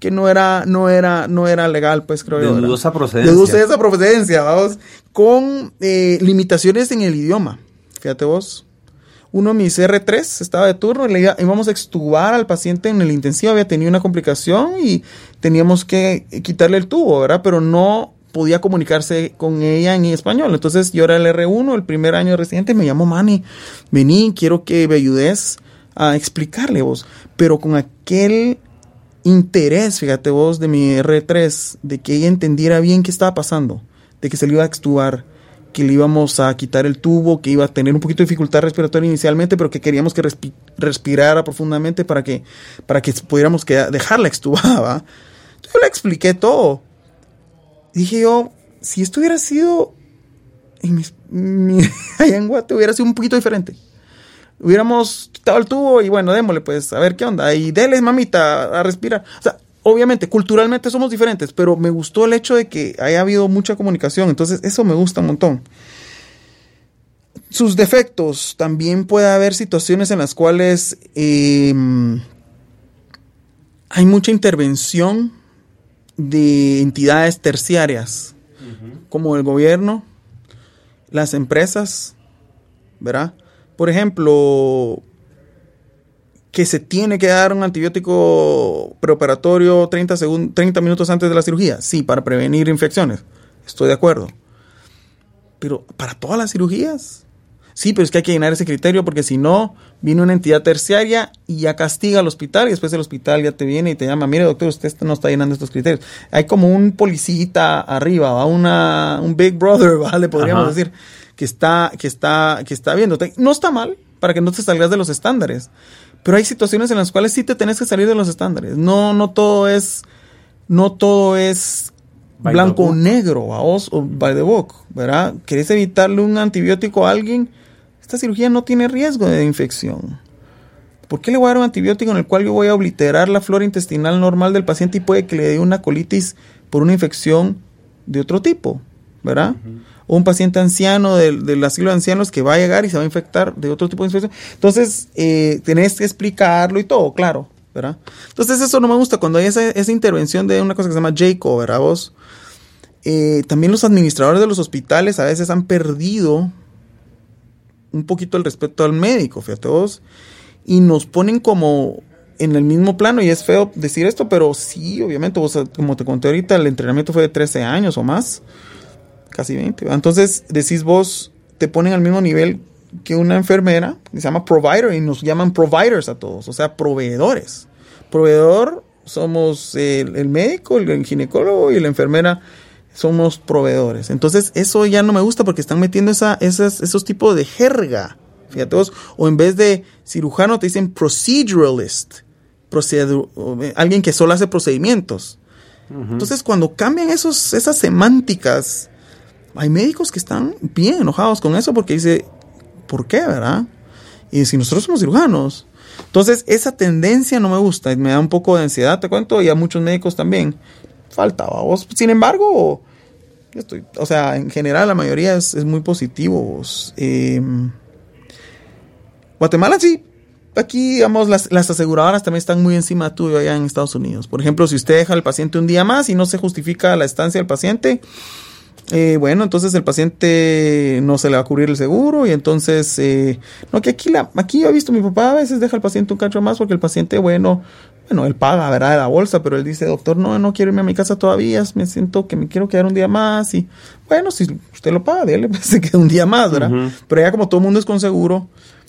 B: que no era, no era, no era legal, pues creo
A: de dudosa procedencia.
B: De dudosa procedencia, vamos, con eh, limitaciones en el idioma. Fíjate vos uno de mis R3 estaba de turno y le íbamos a extubar al paciente en el intensivo, había tenido una complicación y teníamos que quitarle el tubo, ¿verdad? Pero no podía comunicarse con ella en español. Entonces yo era el R1, el primer año de residente, me llamó Manny, vení, quiero que me ayudes a explicarle vos, pero con aquel interés, fíjate vos, de mi R3, de que ella entendiera bien qué estaba pasando, de que se le iba a extubar que le íbamos a quitar el tubo, que iba a tener un poquito de dificultad respiratoria inicialmente, pero que queríamos que respirara profundamente para que, para que pudiéramos dejarla extubada. Yo le expliqué todo. Dije yo, si esto hubiera sido en mi, allá en Guate, hubiera sido un poquito diferente. Hubiéramos quitado el tubo y bueno, démosle pues, a ver qué onda. Y dele, mamita, a respirar. O sea, obviamente, culturalmente somos diferentes, pero me gustó el hecho de que haya habido mucha comunicación, entonces eso me gusta un montón. Sus defectos, también puede haber situaciones en las cuales em, hay mucha intervención de entidades terciarias, como el gobierno, las empresas, ¿verdad? Por ejemplo, que se tiene que dar un antibiótico preoperatorio 30, 30 minutos antes de la cirugía. Sí, para prevenir infecciones. Estoy de acuerdo. Pero para todas las cirugías. Sí, pero es que hay que llenar ese criterio porque si no, viene una entidad terciaria y ya castiga al hospital y después el hospital ya te viene y te llama, mire doctor, usted no está llenando estos criterios. Hay como un policita arriba, ¿va? Una, un big brother, ¿vale? Podríamos decir, que está, que está, que está viendo. No está mal para que no te salgas de los estándares. Pero hay situaciones en las cuales sí te tenés que salir de los estándares. No, no todo es, no todo es blanco o negro, a vos, o by the book, ¿verdad? ¿Querés evitarle un antibiótico a alguien? Esta cirugía no tiene riesgo de infección. ¿Por qué le voy a dar un antibiótico en el cual yo voy a obliterar la flora intestinal normal del paciente y puede que le dé una colitis por una infección de otro tipo, ¿verdad? O un paciente anciano del, del, asilo de ancianos que va a llegar y se va a infectar de otro tipo de infección. Entonces, eh, tenés que explicarlo y todo, claro, ¿verdad? Entonces, eso no me gusta cuando hay esa, esa intervención de una cosa que se llama JACO, ¿verdad? Vos, eh, también los administradores de los hospitales a veces han perdido un poquito el respeto al médico, fíjate vos, y nos ponen como en el mismo plano, y es feo decir esto, pero sí, obviamente, vos, como te conté ahorita, el entrenamiento fue de 13 años o más, casi 20. Entonces, decís vos, te ponen al mismo nivel que una enfermera, que se llama provider, y nos llaman providers a todos, o sea, proveedores. Proveedor somos el, el médico, el, el ginecólogo y la enfermera somos proveedores. Entonces, eso ya no me gusta porque están metiendo esa, esas, esos tipos de jerga. Fíjate vos, o en vez de cirujano te dicen proceduralist, procedu alguien que solo hace procedimientos. Uh -huh. Entonces, cuando cambian esos, esas semánticas, hay médicos que están bien enojados con eso porque dice, ¿por qué, verdad? Y si nosotros somos cirujanos. Entonces, esa tendencia no me gusta, me da un poco de ansiedad, te cuento, y a muchos médicos también. Faltaba vos. Sin embargo, estoy, o sea, en general la mayoría es, es muy positivo. Eh, Guatemala sí. Aquí, digamos, las, las, aseguradoras también están muy encima tuyo allá en Estados Unidos. Por ejemplo, si usted deja al paciente un día más y no se justifica la estancia del paciente, eh, bueno, entonces el paciente no se le va a cubrir el seguro y entonces, eh, no, que aquí, la, aquí yo he visto, mi papá a veces deja al paciente un cacho más porque el paciente, bueno, bueno, él paga, ¿verdad? De la bolsa, pero él dice, doctor, no, no quiero irme a mi casa todavía, me siento que me quiero quedar un día más y, bueno, si usted lo paga, déle, pues, se queda un día más, ¿verdad? Uh -huh. Pero ya como todo el mundo es con seguro,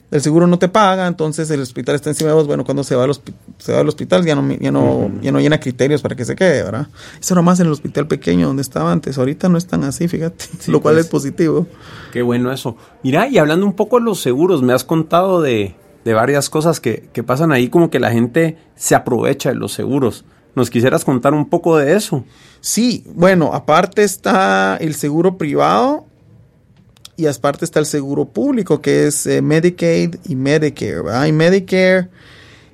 B: el seguro no te paga, entonces el hospital está encima de vos. Bueno, cuando se va al, se va al hospital ya no, ya, no, -huh. ya no llena criterios para que se quede, ¿verdad? Eso era más en el hospital pequeño donde estaba antes. Ahorita no es tan así, fíjate, sí, lo cual pues, es positivo.
A: Qué bueno eso. Mira, y hablando un poco de los seguros, me has contado de, de varias cosas que, que pasan ahí, como que la gente se aprovecha de los seguros. ¿Nos quisieras contar un poco de eso?
B: Sí, bueno, aparte está el seguro privado y aparte está el seguro público, que es eh, Medicaid y Medicare. ¿verdad? Y Medicare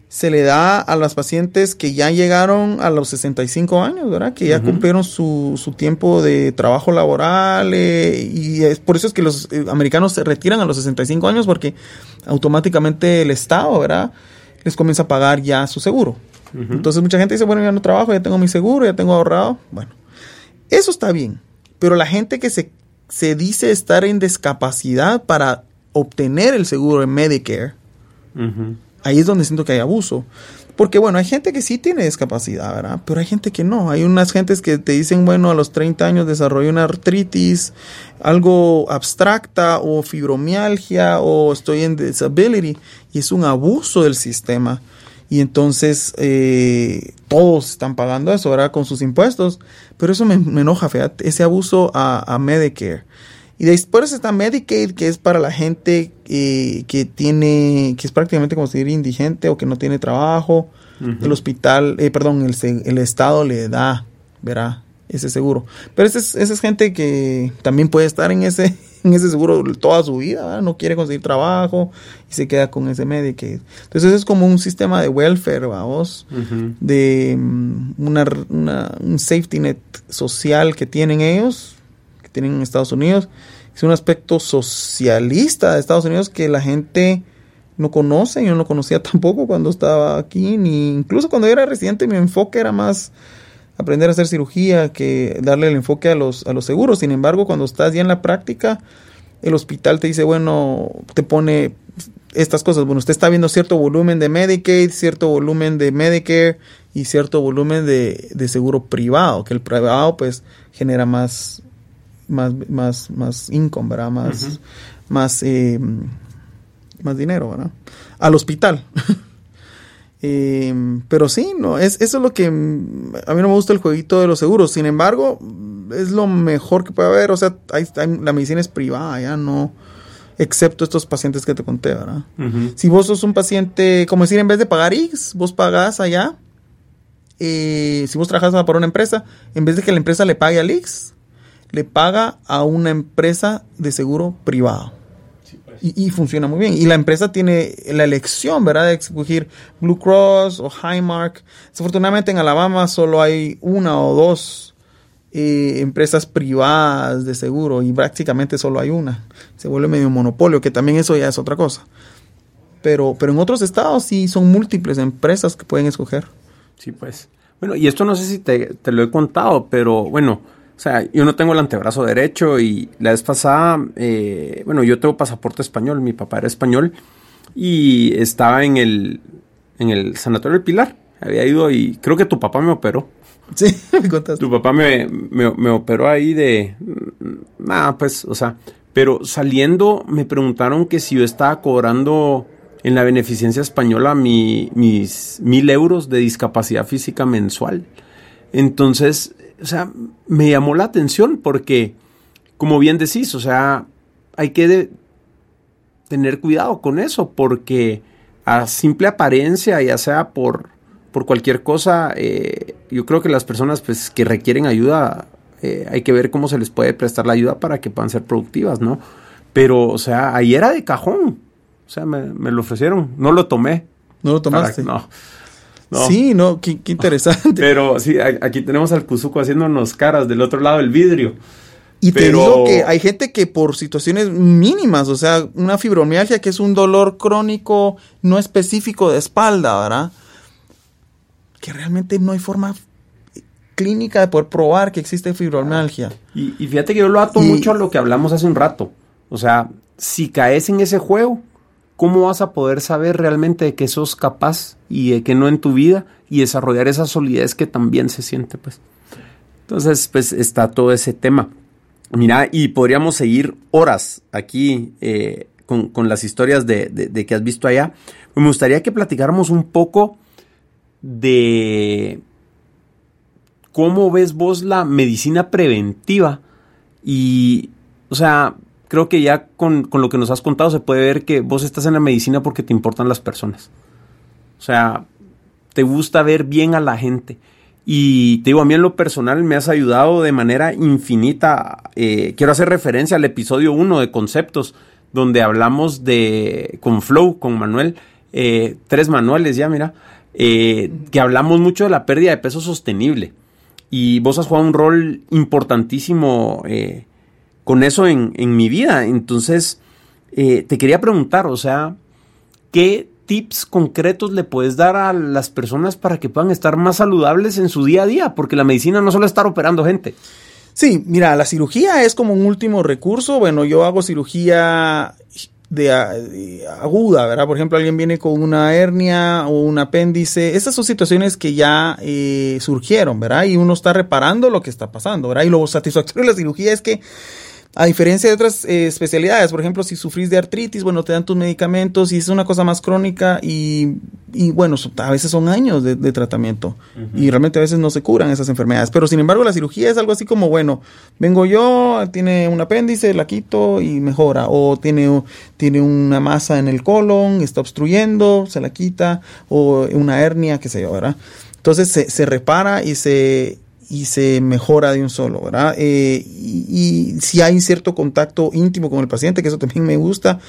B: se le da a las pacientes que ya llegaron a los 65 años, ¿verdad? Que ya uh -huh. cumplieron su, su, tiempo de trabajo laboral eh, y es por eso es que los eh, americanos se retiran a los 65 años porque automáticamente el Estado, ¿verdad? Les comienza a pagar ya su seguro. Uh -huh. Entonces mucha gente dice, bueno, ya no trabajo, ya tengo mi seguro, ya tengo ahorrado. Bueno, eso está bien, pero la gente que se se dice estar en discapacidad para obtener el seguro en Medicare, uh -huh. ahí es donde siento que hay abuso. Porque bueno, hay gente que sí tiene discapacidad, ¿verdad? Pero hay gente que no. Hay unas gentes que te dicen, bueno, a los 30 años desarrollé una artritis, algo abstracta o fibromialgia o estoy en disability y es un abuso del sistema. Y entonces eh, todos están pagando eso, ¿verdad? Con sus impuestos. Pero eso me, me enoja, fíjate, ese abuso a, a, Medicare. Y después está Medicaid, que es para la gente eh, que tiene, que es prácticamente como decir indigente o que no tiene trabajo. Uh -huh. El hospital, eh, perdón, el, el Estado le da, verá, ese seguro. Pero esa es, esa es gente que también puede estar en ese, en ese seguro toda su vida, ¿verdad? no quiere conseguir trabajo y se queda con ese Medicaid. Entonces es como un sistema de welfare, vamos, uh -huh. de um, una, una, un safety net social que tienen ellos, que tienen en Estados Unidos. Es un aspecto socialista de Estados Unidos que la gente no conoce, yo no conocía tampoco cuando estaba aquí, ni incluso cuando yo era residente mi enfoque era más aprender a hacer cirugía que darle el enfoque a los, a los seguros. Sin embargo, cuando estás ya en la práctica, el hospital te dice, bueno, te pone estas cosas. Bueno, usted está viendo cierto volumen de Medicaid, cierto volumen de Medicare y cierto volumen de, de seguro privado, que el privado pues genera más, más, más, más income, ¿verdad? Más, uh -huh. más, eh, más dinero, ¿verdad? Al hospital. Eh, pero sí, no, es, eso es lo que a mí no me gusta el jueguito de los seguros. Sin embargo, es lo mejor que puede haber. O sea, hay, hay, la medicina es privada, ya no. Excepto estos pacientes que te conté, ¿verdad? Uh -huh. Si vos sos un paciente, como decir, en vez de pagar X, vos pagás allá. Eh, si vos trabajas para una empresa, en vez de que la empresa le pague al X, le paga a una empresa de seguro privado. Y, funciona muy bien. Y la empresa tiene la elección, ¿verdad? De escoger Blue Cross o Highmark. Desafortunadamente en Alabama solo hay una o dos eh, empresas privadas de seguro y prácticamente solo hay una. Se vuelve medio monopolio, que también eso ya es otra cosa. Pero, pero en otros estados sí son múltiples empresas que pueden escoger.
A: Sí, pues. Bueno, y esto no sé si te, te lo he contado, pero bueno, o sea, yo no tengo el antebrazo derecho y la vez pasada, eh, bueno, yo tengo pasaporte español, mi papá era español y estaba en el, en el Sanatorio del Pilar. Había ido y creo que tu papá me operó.
B: Sí, me contaste.
A: Tu papá me, me, me operó ahí de... Nada, pues, o sea, pero saliendo me preguntaron que si yo estaba cobrando en la beneficencia española mi, mis mil euros de discapacidad física mensual. Entonces, o sea, me llamó la atención porque, como bien decís, o sea, hay que de, tener cuidado con eso porque a simple apariencia, ya sea por, por cualquier cosa, eh, yo creo que las personas pues, que requieren ayuda, eh, hay que ver cómo se les puede prestar la ayuda para que puedan ser productivas, ¿no? Pero, o sea, ahí era de cajón. O sea, me, me lo ofrecieron. No lo tomé.
B: ¿No lo tomaste?
A: Para, no.
B: No. Sí, no, qué, qué interesante.
A: Pero sí, aquí tenemos al Cuzuco haciéndonos caras del otro lado del vidrio.
B: Y te Pero... digo que hay gente que por situaciones mínimas, o sea, una fibromialgia que es un dolor crónico no específico de espalda, ¿verdad? Que realmente no hay forma clínica de poder probar que existe fibromialgia.
A: Y, y fíjate que yo lo ato y... mucho a lo que hablamos hace un rato. O sea, si caes en ese juego, ¿cómo vas a poder saber realmente de que sos capaz y de que no en tu vida y desarrollar esa solidez que también se siente, pues? Entonces, pues está todo ese tema. Mira, y podríamos seguir horas aquí eh, con, con, las historias de, de, de, que has visto allá. Me gustaría que platicáramos un poco de cómo ves vos la medicina preventiva y, o sea, creo que ya con, con, lo que nos has contado se puede ver que vos estás en la medicina porque te importan las personas. O sea, te gusta ver bien a la gente. Y te digo, a mí en lo personal me has ayudado de manera infinita. Eh, quiero hacer referencia al episodio 1 de Conceptos, donde hablamos de, con Flow, con Manuel, eh, tres manuales ya, mira, eh, que hablamos mucho de la pérdida de peso sostenible. Y vos has jugado un rol importantísimo con eso en, en, mi vida. Entonces, te quería preguntar, o sea, ¿qué tips concretos le puedes dar a las personas para que puedan estar más saludables en su día a día? Porque la medicina no solo es estar operando gente.
B: Sí, mira, la cirugía es como un último recurso. Bueno, yo hago cirugía de, de, aguda, ¿verdad? Por ejemplo, alguien viene con una hernia o un apéndice. Esas son situaciones que ya eh, surgieron, ¿verdad? Y uno está reparando lo que está pasando, ¿verdad? Y lo satisfactorio de la cirugía es que a diferencia de otras eh, especialidades, por ejemplo, si sufrís de artritis, bueno, te dan tus medicamentos y es una cosa más crónica y, y bueno, a veces son años de, de tratamiento uh -huh. y realmente a veces no se curan esas enfermedades. Pero sin embargo, la cirugía es algo así como, bueno, vengo yo, tiene un apéndice, la quito y mejora. O tiene, tiene una masa en el colon, está obstruyendo, se la quita. O una hernia, qué sé yo, ¿verdad? Entonces se, se repara y se, y se mejora de un solo, ¿verdad? Eh, y, si hay cierto contacto íntimo con el paciente, que eso también me gusta,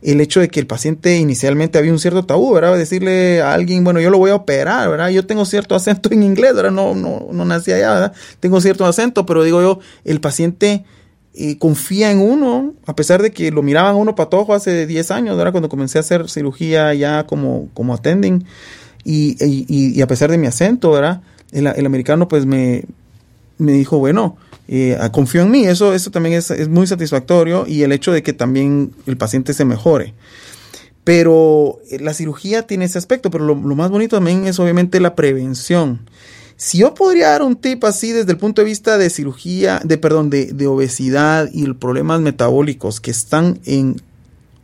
B: el hecho de que el paciente inicialmente había un cierto tabú, ¿verdad? Decirle a alguien, bueno, yo lo voy a operar, ¿verdad? Yo tengo cierto acento en inglés, ¿verdad? No, no, no nací allá, ¿verdad? Tengo cierto acento, pero digo yo, el paciente eh, confía en uno, a pesar de que lo miraban uno patojo hace 10 años, ¿verdad? Cuando comencé a hacer cirugía ya como, como attending, y, y, y a pesar de mi acento, ¿verdad? El, americano pues me, me dijo, bueno, eh, confío en mí, eso, eso también es, es, muy satisfactorio y el hecho de que también el paciente se mejore. Pero eh, la cirugía tiene ese aspecto, pero lo, más bonito también es obviamente la prevención. Si yo podría dar un tip así desde el punto de vista de cirugía, de perdón, de, de obesidad y problemas metabólicos que están en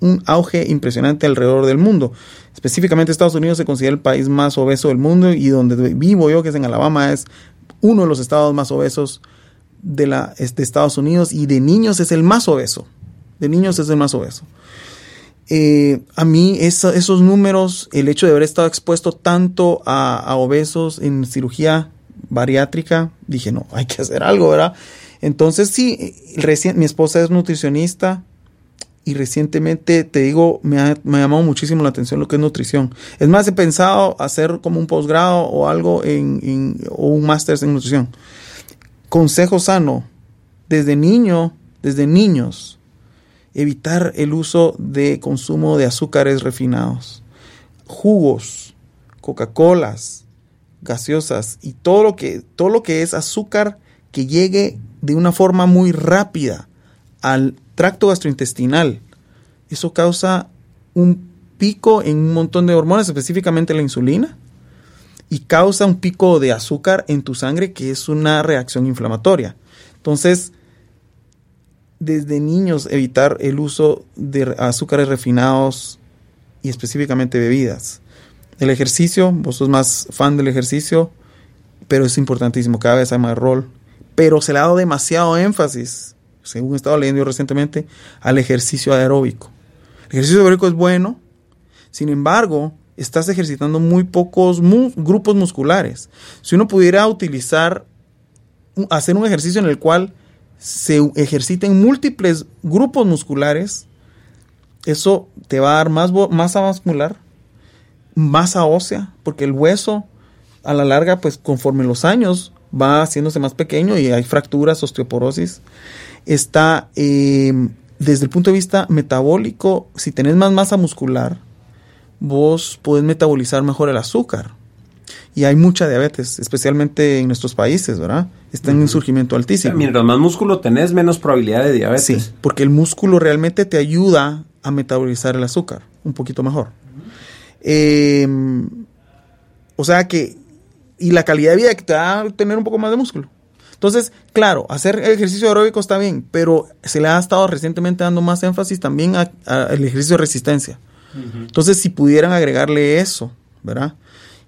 B: un auge impresionante alrededor del mundo. Específicamente Estados Unidos se considera el país más obeso del mundo y donde vivo yo, que es en Alabama, es uno de los estados más obesos de, la, de Estados Unidos y de niños es el más obeso. De niños es el más obeso. Eh, a mí esos números, el hecho de haber estado expuesto tanto a, a obesos en cirugía bariátrica, dije, no, hay que hacer algo, ¿verdad? Entonces sí, recién, mi esposa es nutricionista, y recientemente, te digo, me ha, me llamado muchísimo la atención lo que es nutrición. Es más, he pensado hacer como un posgrado o algo en, en, o un máster en nutrición. consejo sano, desde niño, desde niños, evitar el uso de consumo de azúcares refinados, jugos, Coca-Colas, gaseosas y todo lo que todo lo que es azúcar que llegue de una forma muy rápida al tracto gastrointestinal. Eso causa un pico en un montón de hormonas, específicamente la insulina, y causa un pico de azúcar en tu sangre que es una reacción inflamatoria. Entonces, desde niños evitar el uso de azúcares refinados y específicamente bebidas. El ejercicio, vos sos más fan del ejercicio, pero es importantísimo, cada vez hay más rol. Pero se le ha dado demasiado énfasis, según he estado leyendo recientemente, al ejercicio aeróbico. El ejercicio aeróbico es bueno, sin embargo, estás ejercitando muy pocos grupos musculares. Si uno pudiera utilizar, hacer un ejercicio en el cual se ejerciten múltiples grupos musculares, eso te va a dar más masa muscular, masa ósea, porque el hueso a la larga, pues conforme los años va haciéndose más pequeño y hay fracturas, osteoporosis, está em, desde el punto de vista metabólico, si tenés más masa muscular, vos podés metabolizar mejor el azúcar y hay mucha diabetes, especialmente en nuestros países, ¿verdad? Está en un surgimiento altísimo.
A: mientras más músculo tenés, menos probabilidad de diabetes. Sí,
B: porque el músculo realmente te ayuda a metabolizar el azúcar un poquito mejor. Em, o sea que, y la calidad de vida que te da tener un poco más de músculo. Entonces, claro, hacer ejercicio aeróbico está bien, pero se le ha estado recientemente dando más énfasis también al ejercicio de resistencia. Entonces, si pudieran agregarle eso, ¿verdad?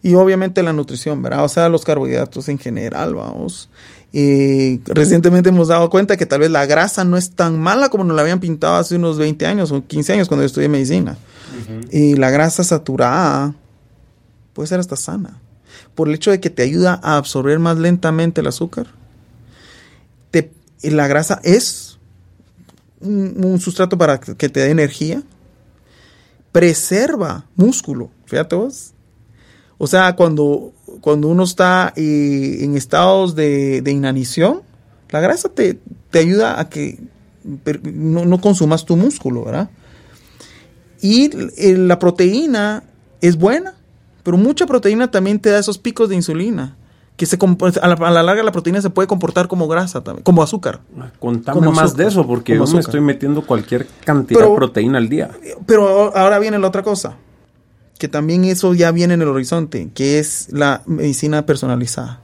B: Y obviamente la nutrición, ¿verdad? O sea, los carbohidratos en general, vamos. Y recientemente hemos dado cuenta que tal vez la grasa no es tan mala como nos la habían pintado hace unos 20 años o 15 años cuando yo estudié medicina. Y la grasa saturada puede ser hasta sana. Por el hecho de que te ayuda a absorber más lentamente el azúcar. Te, la grasa es un sustrato para que te dé energía. Preserva músculo. Fíjate vos o sea, cuando, cuando uno está eh, en estados de, inanición, la grasa te, ayuda a que no, consumas tu músculo, ¿verdad? Y la proteína es buena, pero mucha proteína también te da esos picos de insulina. Que se a, la, larga la proteína se puede comportar como grasa también, como azúcar.
A: Contame más de eso, porque yo me estoy metiendo cualquier cantidad de proteína al día.
B: Pero ahora viene la otra cosa que también eso ya viene en el horizonte, que es la medicina personalizada.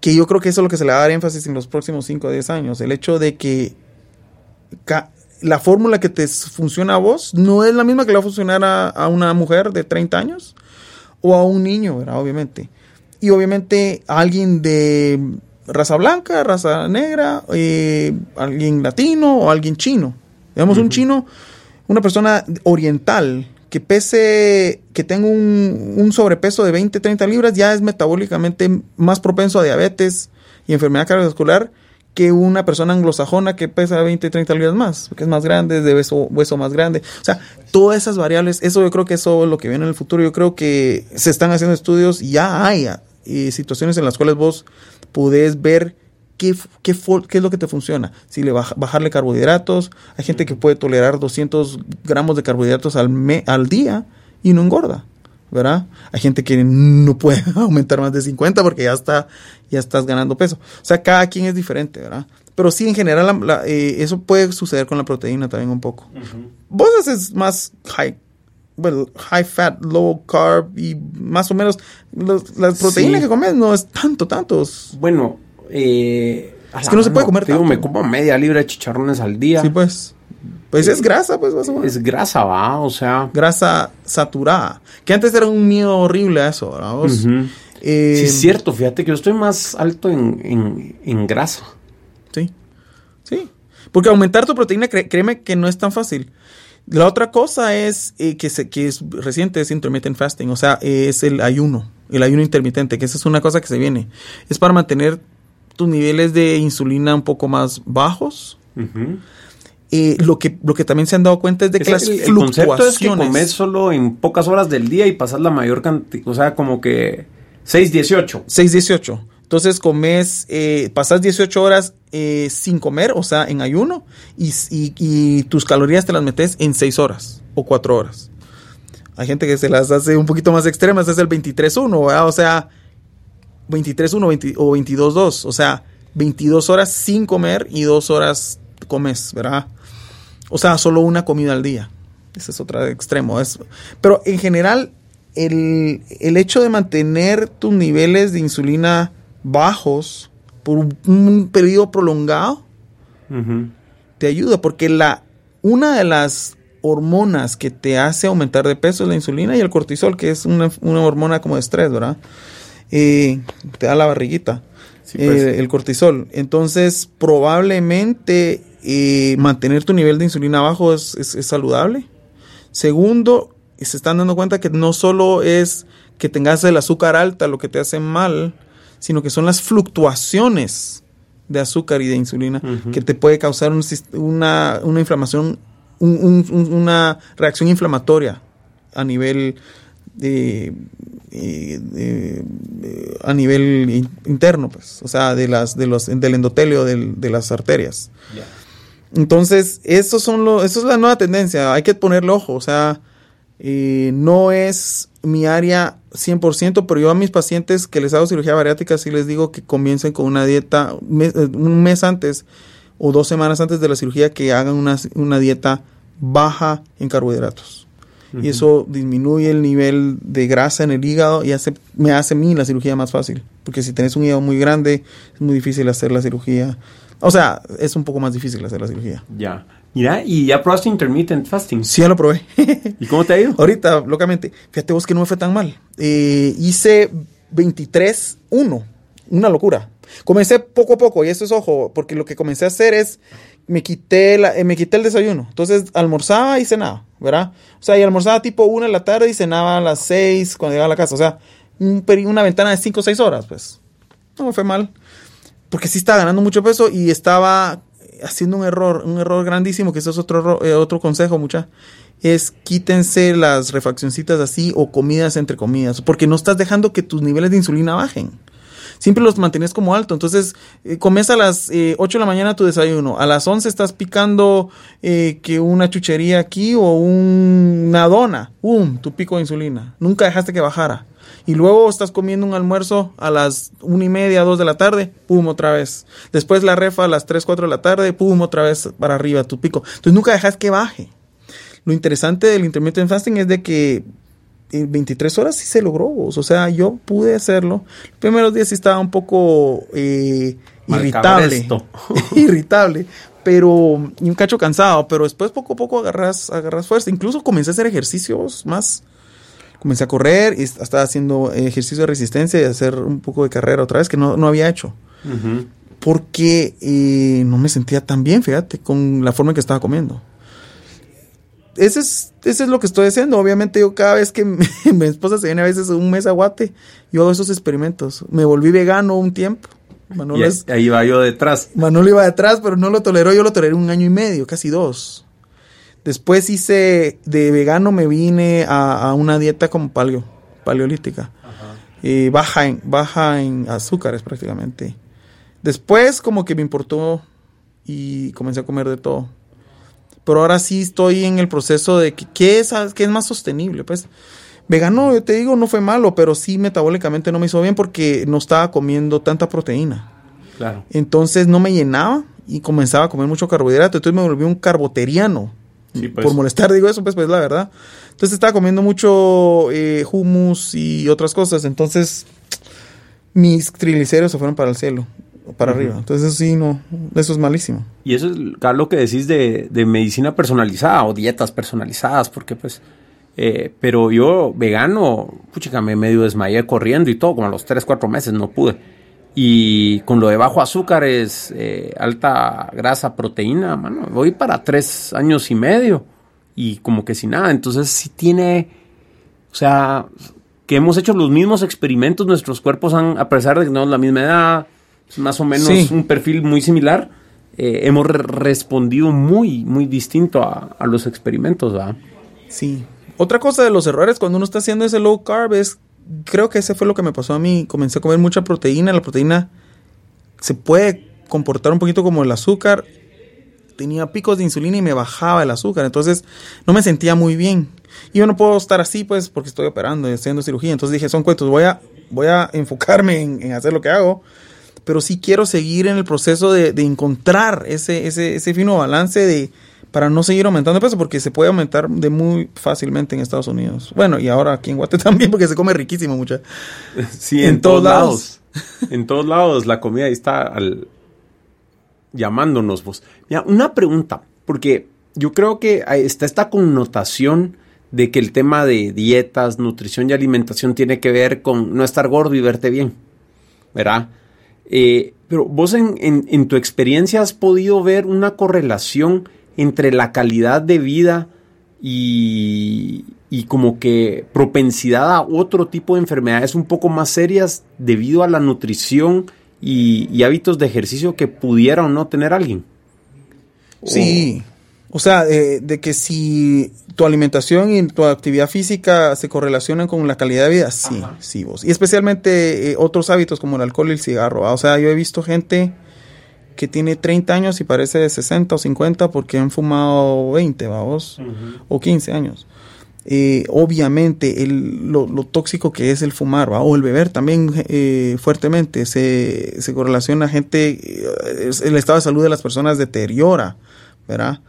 B: Que yo creo que eso es lo que se le va a dar énfasis en los próximos 5 o 10 años. El hecho de que la fórmula que te funciona a vos no es la misma que le va a funcionar a, una mujer de 30 años o a un niño, ¿verdad? Obviamente. Y obviamente alguien de raza blanca, raza negra, eh, alguien latino o alguien chino. Digamos, un chino, una persona oriental que pese, que tenga un, sobrepeso de 20, 30 libras, ya es metabólicamente más propenso a diabetes y enfermedad cardiovascular que una persona anglosajona que pesa 20, 30 libras más, que es más grande, de hueso, hueso más grande. O sea, todas esas variables, eso yo creo que eso es lo que viene en el futuro. Yo creo que se están haciendo estudios, ya hay eh, situaciones en las cuales vos podés ver ¿Qué, qué, es lo que te funciona? Si le bajarle carbohidratos, hay gente que puede tolerar 200 gramos de carbohidratos al, al día y no engorda, ¿verdad? Hay gente que no puede aumentar más de 50 porque ya, está, ya estás ganando peso. O sea, cada quien es diferente, ¿verdad? Pero sí, en general, eh, eso puede suceder con la proteína también un poco. Vos haces más high, well, high fat, low carb y más o menos las proteínas que comes no es tanto, tantos.
A: Bueno, eh,
B: es que no se puede comer
A: tanto. me como media libra de chicharrones al día.
B: Sí, pues. Pues es grasa, pues.
A: Es grasa, va, o sea.
B: Grasa saturada. Que antes era un miedo horrible a eso, ¿verdad?
A: Eh, sí, es cierto. Fíjate que yo estoy más alto en, grasa.
B: Sí. Sí. Porque aumentar tu proteína, créeme que no es tan fácil. La otra cosa es eh, que, se, que es reciente, es intermittent fasting, o sea, es el ayuno, el ayuno intermitente, que esa es una cosa que se viene. Es para mantener tus niveles de insulina un poco más bajos. Eh, lo, que, lo que también se han dado cuenta es de que las
A: el, concepto es que comes solo en pocas horas del día y pasas la mayor cantidad, o sea, como que 6-18.
B: 6-18. Entonces comes, eh, pasas 18 horas eh, sin comer, o sea, en ayuno, y, y, tus calorías te las metes en 6 horas o 4 horas. Hay gente que se las hace un poquito más extremas, es el 23-1, o sea, 23-1 o 22-2, o sea, 22 horas sin comer y 2 horas comes, ¿verdad? O sea, solo una comida al día. Ese es otro extremo. Es, pero en general, el, el hecho de mantener tus niveles de insulina bajos por un, periodo prolongado te ayuda porque la una de las hormonas que te hace aumentar de peso es la insulina y el cortisol que es una, hormona como de estrés verdad eh, te da la barriguita pues. eh, el cortisol entonces probablemente eh, mantener tu nivel de insulina bajo es, es saludable. Segundo se están dando cuenta que no solo es que tengas el azúcar alta lo que te hace mal sino que son las fluctuaciones de azúcar y de insulina que te puede causar una, inflamación, una reacción inflamatoria a nivel de, a nivel interno, pues, o sea, de las, de los, del endotelio de las arterias. Entonces, eso son lo, eso es la nueva tendencia, hay que ponerle ojo, o sea, eh, no es mi área 100%, pero yo a mis pacientes que les hago cirugía bariátrica sí les digo que comiencen con una dieta eh, un mes antes o dos semanas antes de la cirugía que hagan una, dieta baja en carbohidratos. Y eso disminuye el nivel de grasa en el hígado y hace, me hace a mí la cirugía más fácil. Porque si tenés un hígado muy grande, es muy difícil hacer la cirugía. O sea, es un poco más difícil hacer la cirugía.
A: Ya. Mira, ¿y ya probaste intermittent fasting?
B: Sí, ya lo probé.
A: ¿Y cómo te ha ido?
B: Ahorita, locamente. Fíjate vos que no me fue tan mal. Eh, hice 23-1. Una locura. Comencé poco a poco, y eso es ojo, porque lo que comencé a hacer es, me quité, la, eh, me quité el desayuno. Entonces, almorzaba y cenaba, ¿verdad? O sea, y almorzaba tipo 1 de la tarde y cenaba a las 6 cuando llegaba a la casa. O sea, un, una ventana de 5 o 6 horas, pues. No me fue mal. Porque sí estaba ganando mucho peso y estaba haciendo un error, un error grandísimo, que eso es otro, eh, otro consejo, mucha, es quítense las refaccioncitas así o comidas entre comidas, porque no estás dejando que tus niveles de insulina bajen. Siempre los mantienes como alto. Entonces, eh, comes a las 8 eh, de la mañana tu desayuno. A las 11 estás picando que una chuchería aquí o una dona. ¡Pum! Tu pico de insulina. Nunca dejaste que bajara y luego estás comiendo un almuerzo a las una y media, dos de la tarde, pum, otra vez. Después la refa a las tres, cuatro de la tarde, pum, otra vez para arriba, tu pico. Entonces nunca dejas que baje. Lo interesante del intermittent fasting es de que en 23 horas sí se logró, o sea, yo pude hacerlo. Los primeros días sí estaba un poco eh, irritable, irritable, pero y un cacho cansado, pero después poco a poco agarras, agarras fuerza. Incluso comencé a hacer ejercicios más comencé a correr y estaba haciendo ejercicio de resistencia y hacer un poco de carrera otra vez que no, había hecho. Porque eh, no me sentía tan bien, fíjate, con la forma en que estaba comiendo. Ese es, es lo que estoy haciendo. Obviamente yo cada vez que mi, esposa se viene a veces un mes a Guate, yo hago esos experimentos. Me volví vegano un tiempo.
A: y ahí va yo detrás.
B: Manolo iba detrás, pero no lo toleró. Yo lo toleré un año y medio, casi dos. Después hice de vegano, me vine a, una dieta como paleo, paleolítica. Y baja en, baja en azúcares prácticamente. Después como que me importó y comencé a comer de todo. Pero ahora sí estoy en el proceso de que, qué es, qué es más sostenible. Pues vegano, yo te digo, no fue malo, pero sí metabólicamente no me hizo bien porque no estaba comiendo tanta proteína. Claro. Entonces no me llenaba y comenzaba a comer mucho carbohidrato. Entonces me volví un carboteriano. Pues. Por molestar digo eso, pues, pues la verdad. Entonces estaba comiendo mucho eh, hummus y otras cosas. Entonces mis triglicéridos se fueron para el cielo, para arriba. Entonces eso sí, no, eso es malísimo.
A: Y eso es lo que decís de, medicina personalizada o dietas personalizadas, porque pues... Eh, pero yo, vegano, puchica, me medio desmayé corriendo y todo, como a los 3, 4 meses no pude. Y con lo de bajo azúcar es eh, alta grasa, proteína, mano, voy para tres años y medio y como que sin nada. Entonces sí tiene, o sea, que hemos hecho los mismos experimentos, nuestros cuerpos han, a pesar de que tenemos la misma edad, más o menos un perfil muy similar, eh, hemos respondido muy, muy distinto a, a los experimentos, ¿verdad?
B: Sí. Otra cosa de los errores cuando uno está haciendo ese low carb es creo que ese fue lo que me pasó a mí. Comencé a comer mucha proteína. La proteína se puede comportar un poquito como el azúcar. Tenía picos de insulina y me bajaba el azúcar. Entonces no me sentía muy bien. Y yo no puedo estar así, pues, porque estoy operando y haciendo cirugía. Entonces dije, son cuentos, voy a, voy a enfocarme en, hacer lo que hago. Pero sí quiero seguir en el proceso de, de encontrar ese, ese, ese fino balance de, para no seguir aumentando peso porque se puede aumentar de muy fácilmente en Estados Unidos. Bueno, y ahora aquí en Guate también porque se come riquísimo mucha.
A: Sí, en, todos lados. en todos lados la comida está al, llamándonos vos. Mira, una pregunta, porque yo creo que está esta connotación de que el tema de dietas, nutrición y alimentación tiene que ver con no estar gordo y verte bien, ¿verdad? Eh, pero vos en, en, tu experiencia has podido ver una correlación entre la calidad de vida y, como que propensidad a otro tipo de enfermedades un poco más serias debido a la nutrición y, hábitos de ejercicio que pudiera o no tener alguien.
B: Sí, o, sea, eh, de que si tu alimentación y tu actividad física se correlacionan con la calidad de vida, sí, sí vos. Y especialmente eh, otros hábitos como el alcohol y el cigarro. O sea, yo he visto gente que tiene 30 años y parece de 60 o 50 porque han fumado 20, vamos, o 15 años. Eh, obviamente el, lo, tóxico que es el fumar ¿va? o el beber también eh, fuertemente se, se correlaciona a gente, eh, el estado de salud de las personas deteriora, ¿verdad?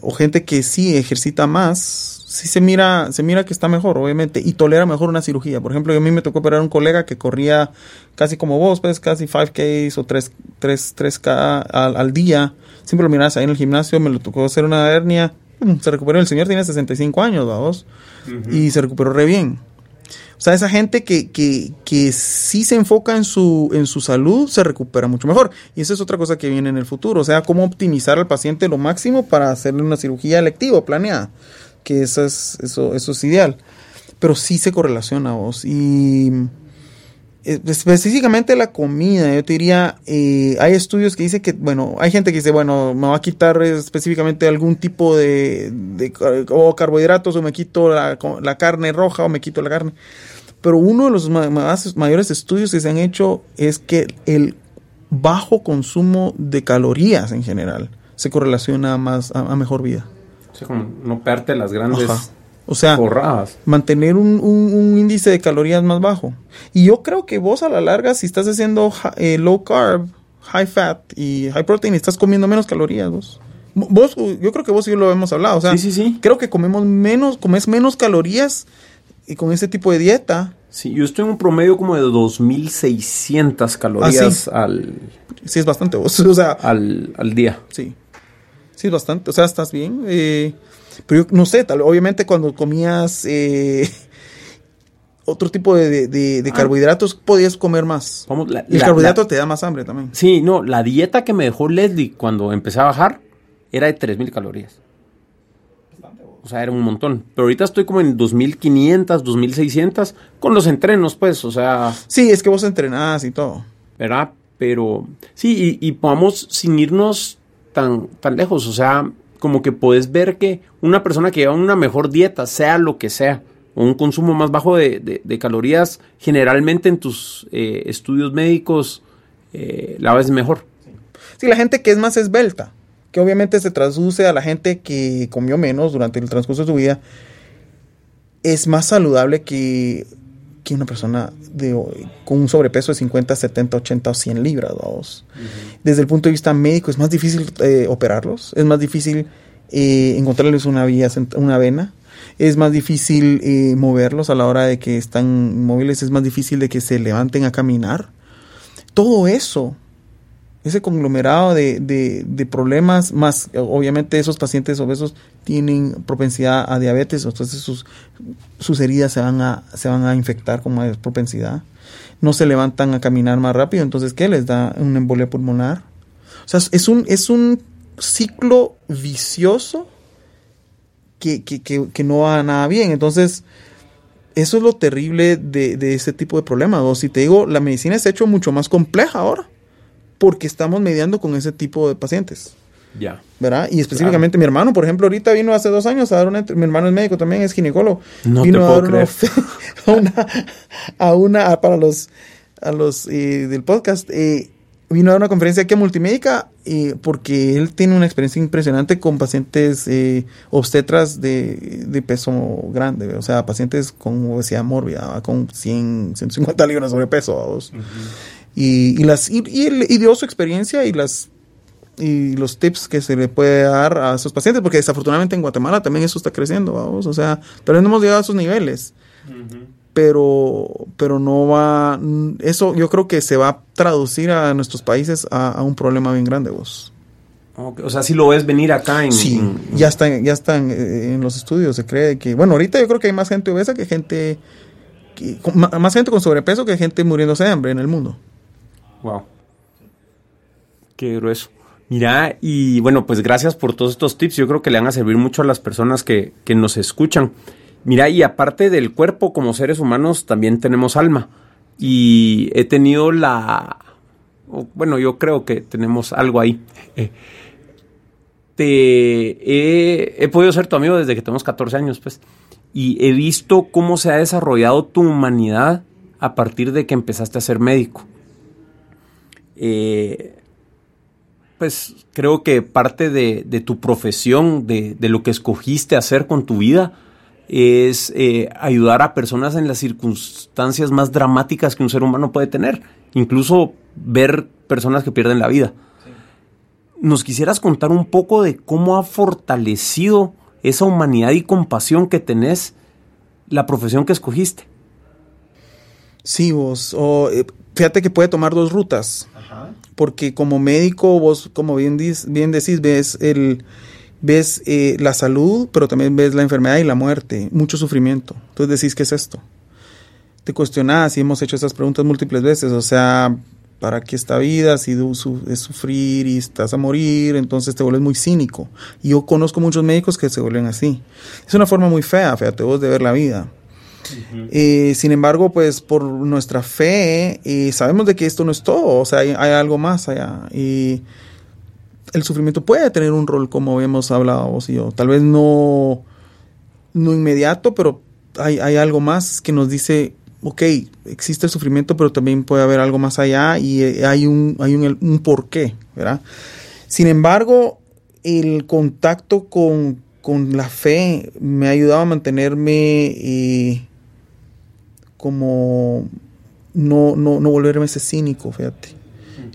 B: o gente que sí ejercita más, sí se mira, se mira que está mejor, obviamente, y tolera mejor una cirugía. Por ejemplo, a mí me tocó operar a un colega que corría casi como vos, pues casi 5K o 3, 3, 3K al, al, día. Siempre lo miras ahí en el gimnasio, me lo tocó hacer una hernia. Se recuperó, el señor tiene 65 años, vamos, y se recuperó re bien. O sea, esa gente que, que, que sí se enfoca en su, en su salud se recupera mucho mejor. Y eso es otra cosa que viene en el futuro. O sea, cómo optimizar al paciente lo máximo para hacerle una cirugía electiva, planeada que eso es, eso, es ideal. Pero sí se correlaciona vos. Y eh, específicamente la comida, yo te diría, eh, hay estudios que dicen que, bueno, hay gente que dice, bueno, me va a quitar específicamente algún tipo de, o carbohidratos o me quito la, la, carne roja o me quito la carne. Pero uno de los más, mayores estudios que se han hecho es que el bajo consumo de calorías en general se correlaciona más a mejor vida
A: como no perte las grandes
B: O sea, mantener un, índice de calorías más bajo. Y yo creo que vos a la larga, si estás haciendo eh, low carb, high fat y high protein, estás comiendo menos calorías vos. Vos, yo creo que vos y yo lo hemos hablado. O sea, sí, sí, creo que comemos menos, comes menos calorías y con ese tipo de dieta.
A: Sí, yo estoy en un promedio como de 2.600 calorías ah, al...
B: Sí, es bastante vos. O sea,
A: al, al día.
B: Sí. Sí, bastante. O sea, estás bien. Eh, pero yo no sé, tal, obviamente cuando comías eh, otro tipo de, ah. carbohidratos, podías comer más. y el carbohidrato te da más hambre también.
A: Sí, no, la dieta que me dejó Leslie cuando empecé a bajar era de 3.000 calorías. O sea, era un montón. Pero ahorita estoy como en 2.500, 2.600 con los entrenos, pues, o sea...
B: Sí, es que vos entrenás y todo.
A: ¿Verdad? Pero sí, y, y podamos sin irnos tan, tan lejos. O sea, como que puedes ver que una persona que lleva una mejor dieta, sea lo que sea, o un consumo más bajo de, calorías, generalmente en tus eh, estudios médicos eh, la ves mejor.
B: Sí, la gente que es más esbelta, que obviamente se traduce a la gente que comió menos durante el transcurso de su vida, es más saludable que que una persona de, con un sobrepeso de 50, 70, 80 o 100 libras, vamos. Desde el punto de vista médico es más difícil eh, operarlos, es más difícil eh, encontrarles una vía, una vena, es más difícil eh, moverlos a la hora de que están móviles, es más difícil de que se levanten a caminar. Todo eso ese conglomerado de, de, problemas, más obviamente esos pacientes obesos tienen propensidad a diabetes, entonces sus, sus heridas se van, a, se van a infectar con más propensidad, no se levantan a caminar más rápido, entonces ¿qué les da una embolia pulmonar? O sea, es un, es un ciclo vicioso que, que, que, que no va nada bien, entonces eso es lo terrible de, de ese tipo de problemas. O si te digo, la medicina se ha hecho mucho más compleja ahora porque estamos mediando con ese tipo de pacientes.
A: Ya.
B: ¿verdad? Y específicamente mi hermano, por ejemplo, ahorita vino hace dos años a dar una... Mi hermano es médico también, es ginecólogo.
A: No
B: vino
A: te
B: a
A: puedo
B: una,
A: creer.
B: a una, a una- a- para los, a los eh, del podcast, eh, vino a dar una conferencia aquí a Multimédica eh, porque él tiene una experiencia impresionante con pacientes eh, obstetras de, de peso grande, o sea, pacientes con obesidad mórbida, con 100, 150 libras de sobrepeso. vamos. Y, y las, y, y dio su experiencia y las y los tips que se le puede dar a esos pacientes, porque desafortunadamente en Guatemala también eso está creciendo, vamos, o sea, pero no hemos llegado a esos niveles, pero, pero no va, eso yo creo que se va a traducir a nuestros países a, a un problema bien grande, vos.
A: O sea, si lo ves venir acá en...
B: Sí,
A: en-
B: ya están, ya están en los estudios, se cree que, bueno, ahorita yo creo que hay más gente obesa que gente, que- más gente con sobrepeso que gente muriéndose de hambre en el mundo.
A: Wow. Qué grueso. Mira, y bueno, pues gracias por todos estos tips. Yo creo que le van a servir mucho a las personas que, que nos escuchan. Mira, y aparte del cuerpo, como seres humanos, también tenemos alma. Y he tenido la... Bueno, yo creo que tenemos algo ahí. Eh, te he, he podido ser tu amigo desde que tenemos 14 años, pues. Y he visto cómo se ha desarrollado tu humanidad a partir de que empezaste a ser médico. Eh, pues creo que parte de, de tu profesión, de, de lo que escogiste hacer con tu vida, es eh, ayudar a personas en las circunstancias más dramáticas que un ser humano puede tener. Incluso ver personas que pierden la vida. ¿Nos quisieras contar un poco de cómo ha fortalecido esa humanidad y compasión que tenés la profesión que escogiste?
B: Sí, vos, eh, fíjate que puede tomar dos rutas. porque como médico vos como bien, bien decís ves el ves eh, la salud pero también ves la enfermedad y la muerte mucho sufrimiento. Entonces decís qué es esto te cuestionás y hemos hecho esas preguntas múltiples veces. O sea para qué esta vida si es sufrir y estás a morir entonces te vuelves muy cínico. Y yo conozco muchos médicos que se vuelven así. Es una forma muy fea fíjate vos de ver la vida eh, sin embargo, pues por nuestra fe eh, sabemos de que esto no es todo, o sea, hay, algo más allá. Y el sufrimiento puede tener un rol, como hemos hablado vos y yo. Tal vez no, no inmediato, pero hay, hay algo más que nos dice, ok, existe el sufrimiento, pero también puede haber algo más allá y eh, hay un, hay un, un porqué, ¿verdad? Sin embargo, el contacto con, con la fe me ha ayudado a mantenerme eh, como no, no, no volverme ese cínico, fíjate.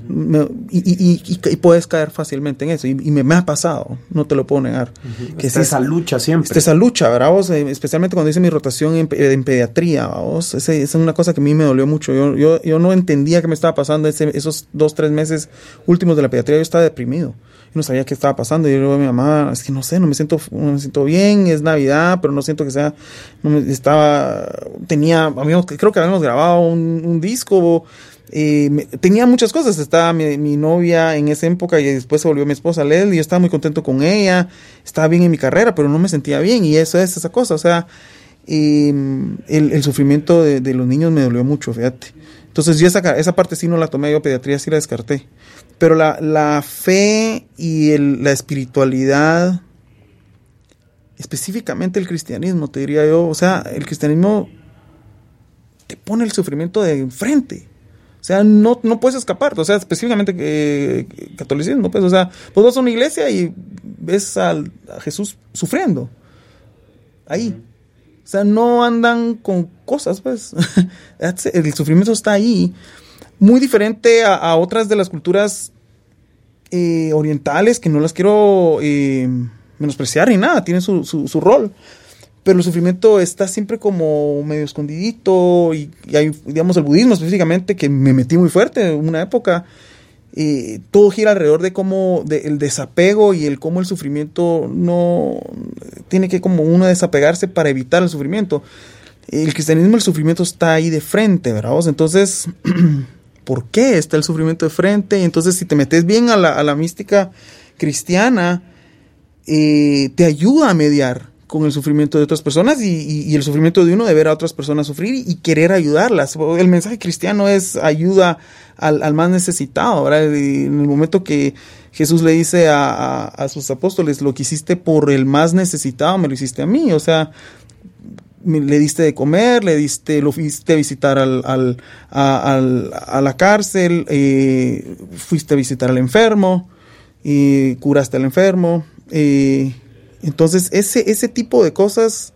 B: Me- y, y- y- puedes caer fácilmente en eso. Y, y me, me ha pasado, no te lo puedo negar. Que
A: Está esa lucha siempre.
B: Está esa lucha, ¿verdad? vos? Eh, especialmente cuando hice mi rotación en, en pediatría, vos. Ese- esa es una cosa que a mí me dolió mucho. Yo, yo, yo no entendía qué me estaba pasando ese- esos dos, tres meses últimos de la pediatría. Yo estaba deprimido. No sabía qué estaba pasando. Y yo le digo a mi mamá, es que no sé, no me siento, no me siento bien, es Navidad, pero no siento que sea, no me, estaba, tenía, habíamos- creo que habíamos grabado un, un disco, eh, me- tenía muchas cosas. Estaba mi, mi novia en esa época y después se volvió mi esposa Leslie. Yo estaba muy contento con ella. Estaba bien en mi carrera, pero no me sentía bien. Y eso es esa cosa. O sea, el, sufrimiento de, de los niños me dolió mucho, fíjate. Entonces yo esa, esa parte sí no la tomé, yo pediatría sí la descarté. Pero la, la fe y el- la espiritualidad, específicamente el cristianismo, te diría yo, o sea, el cristianismo te pone el sufrimiento de enfrente. O sea, no, no puedes escapar. O sea, específicamente eh, catolicismo, pues, o sea, vos vas a una iglesia y ves al- a Jesús sufriendo. Ahí. O sea, no andan con cosas, pues. El sufrimiento está ahí. Muy diferente a, otras de las culturas eh, orientales, que no las quiero eh, menospreciar ni nada, tienen su, rol. Pero el sufrimiento está siempre como medio escondidito y, hay, digamos, el budismo específicamente, que me metí muy fuerte en una época, eh, todo gira alrededor de cómo el desapego y el cómo el sufrimiento no tiene que como uno desapegarse para evitar el sufrimiento. El cristianismo, el sufrimiento está ahí de frente, ¿verdad? Entonces, ¿por qué está el sufrimiento de frente? Y entonces, si te metes bien a la, a la mística cristiana, eh, te ayuda a mediar con el sufrimiento de otras personas y, el sufrimiento de uno de ver a otras personas sufrir y, querer ayudarlas. El mensaje cristiano es ayuda al, más necesitado, ¿verdad? En el momento que Jesús le dice a, a, sus apóstoles, lo que hiciste por el más necesitado, me lo hiciste a mí, o sea, le diste de comer, le diste, lo fuiste a visitar al, al, a, la cárcel, eh, fuiste a visitar al enfermo, y curaste al enfermo. Eh, entonces, ese, ese tipo de cosas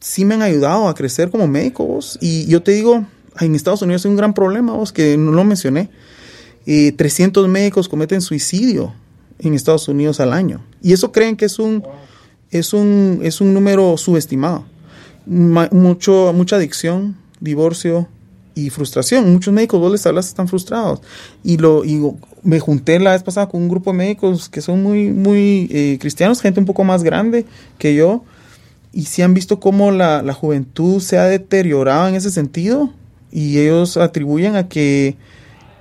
B: sí me han ayudado a crecer como médico, Y yo te digo, en Estados Unidos hay un gran problema, vos, que no lo mencioné. 300 médicos cometen suicidio en Estados Unidos al año. Y eso creen que es un, es un, es un número subestimado. Mucho, mucha adicción, divorcio y frustración. Muchos médicos, vos les hablas, están frustrados. Y, lo, y me junté la vez pasada con un grupo de médicos que son muy, muy eh, cristianos, gente un poco más grande que yo. Y sí han visto cómo la, la juventud se ha deteriorado en ese sentido. Y ellos atribuyen a que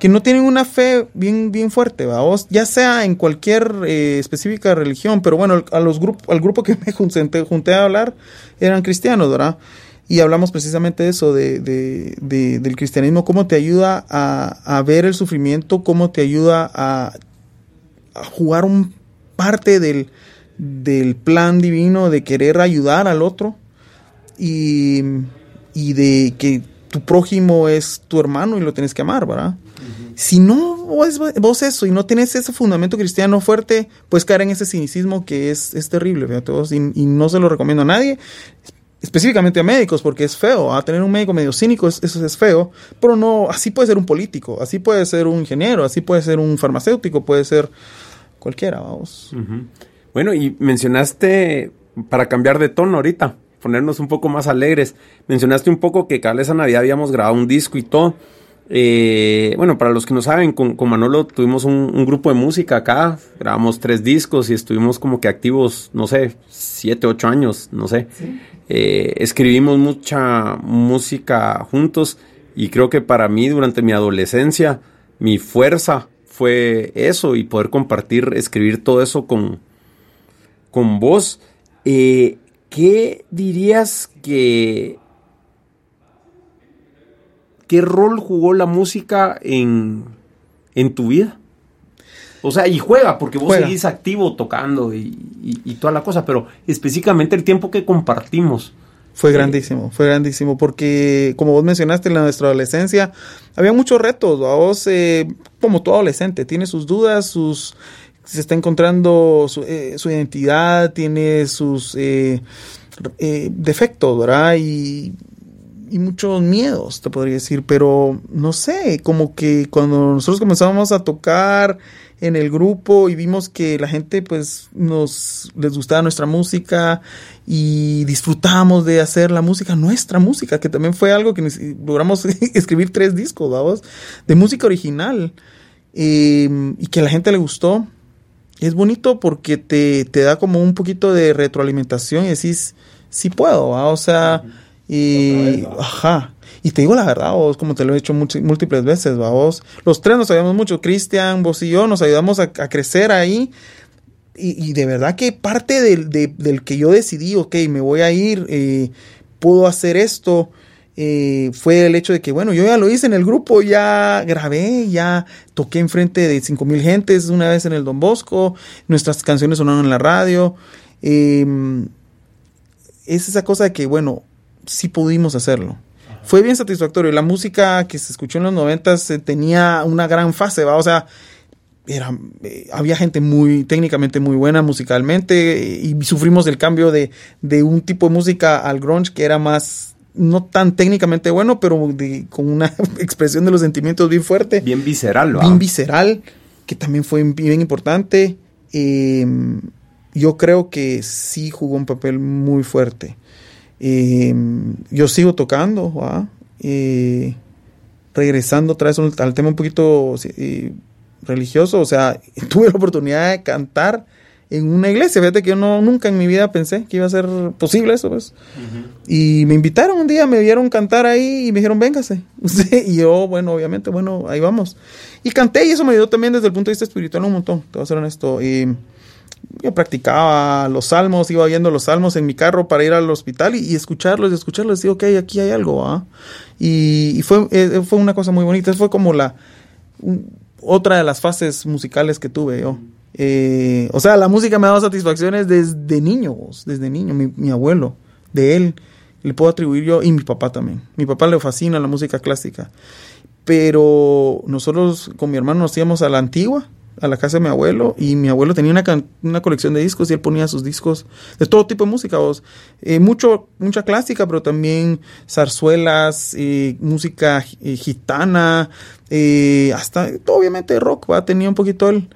B: que no tienen una fe bien, bien fuerte, ¿va? ya sea en cualquier eh, específica religión, pero bueno, a los grupos, al grupo que me junté, junté, a hablar eran cristianos, ¿verdad? Y hablamos precisamente de eso, de, del cristianismo, cómo te ayuda a, ver el sufrimiento, cómo te ayuda a, jugar un parte del, del, plan divino de querer ayudar al otro y, y de que tu prójimo es tu hermano y lo tienes que amar, ¿verdad? Si no vos, vos, eso y no tienes ese fundamento cristiano fuerte, puedes caer en ese cinicismo que es, es terrible, fíjate y, no se lo recomiendo a nadie, específicamente a médicos, porque es feo, a tener un médico medio cínico, eso es feo, pero no, así puede ser un político, así puede ser un ingeniero, así puede ser un farmacéutico, puede ser cualquiera, vamos.
A: Bueno, y mencionaste, para cambiar de tono ahorita, ponernos un poco más alegres, mencionaste un poco que cada vez a Navidad habíamos grabado un disco y todo, eh, bueno, para los que no saben, con, Manolo tuvimos un, grupo de música acá, grabamos tres discos y estuvimos como que activos, no sé, siete, ocho años, no sé. Eh, escribimos mucha música juntos y creo que para mí durante mi adolescencia mi fuerza fue eso y poder compartir, escribir todo eso con, con vos. Eh, ¿Qué dirías que ¿qué rol jugó la música en, tu vida? O sea, y juega, porque vos seguís activo tocando y, toda la cosa, pero específicamente el tiempo que compartimos.
B: Fue grandísimo, fue grandísimo, porque como vos mencionaste en nuestra adolescencia, había muchos retos, a vos, eh, como todo adolescente, tiene sus dudas, sus se está encontrando su, eh, identidad, tiene sus eh, defectos, ¿verdad? Y y muchos miedos, te podría decir, pero no sé, como que cuando nosotros comenzamos a tocar en el grupo y vimos que la gente pues nos les gustaba nuestra música y disfrutamos de hacer la música, nuestra música, que también fue algo que logramos escribir tres discos, de música original em, y que la gente le gustó. Es bonito porque te, te da como un poquito de retroalimentación y decís, sí puedo, o sea... Y, ajá. Y te digo la verdad, vos, como te lo he dicho múltiples veces, vos. Los tres nos ayudamos mucho, Cristian, vos y yo, nos ayudamos a, crecer ahí. Y, de verdad que parte del, del, que yo decidí, ok, me voy a ir, eh, puedo hacer esto, eh, fue el hecho de que, bueno, yo ya lo hice en el grupo, ya grabé, ya toqué enfrente de cinco mil gentes una vez en el Don Bosco, nuestras canciones sonaron en la radio. Em, es esa cosa de que, bueno, sí pudimos hacerlo. Fue bien satisfactorio. La música que se escuchó en los noventas eh, tenía una gran fase, ¿va? O sea, era, eh, había gente muy técnicamente muy buena musicalmente eh, y sufrimos el cambio de, un tipo de música al grunge que era más no tan técnicamente bueno, pero con una expresión de los sentimientos bien fuerte.
A: Bien visceral,
B: Bien visceral, que también fue bien importante. yo creo que sí jugó un papel muy fuerte. Eh, yo sigo tocando, eh, regresando otra vez al tema un poquito eh, religioso, o sea, tuve la oportunidad de cantar en una iglesia, fíjate que yo no, nunca en mi vida pensé que iba a ser posible eso, pues. Y me invitaron un día, me vieron cantar ahí y me dijeron, véngase. y yo, bueno, obviamente, bueno, ahí vamos. Y canté y eso me ayudó también desde el punto de vista espiritual un montón, te voy a ser honesto. Y yo practicaba los salmos, iba oyendo los salmos en mi carro para ir al hospital y, escucharlos y escucharlos. Digo, ok, aquí hay algo. ¿ah? Y, fue, eh, fue una cosa muy bonita. Fue como la otra de las fases musicales que tuve yo. Eh, o sea, la música me ha dado satisfacciones desde niño, desde niño. Mi, abuelo, de él, le puedo atribuir yo y mi papá también. Mi papá le fascina la música clásica. Pero nosotros con mi hermano nos íbamos a la antigua a la casa de mi abuelo y mi abuelo tenía una, una colección de discos y él ponía sus discos de todo tipo de música, eh, mucho, mucha clásica, pero también zarzuelas, eh, música eh, gitana, hasta obviamente rock, ¿va? tenía un poquito el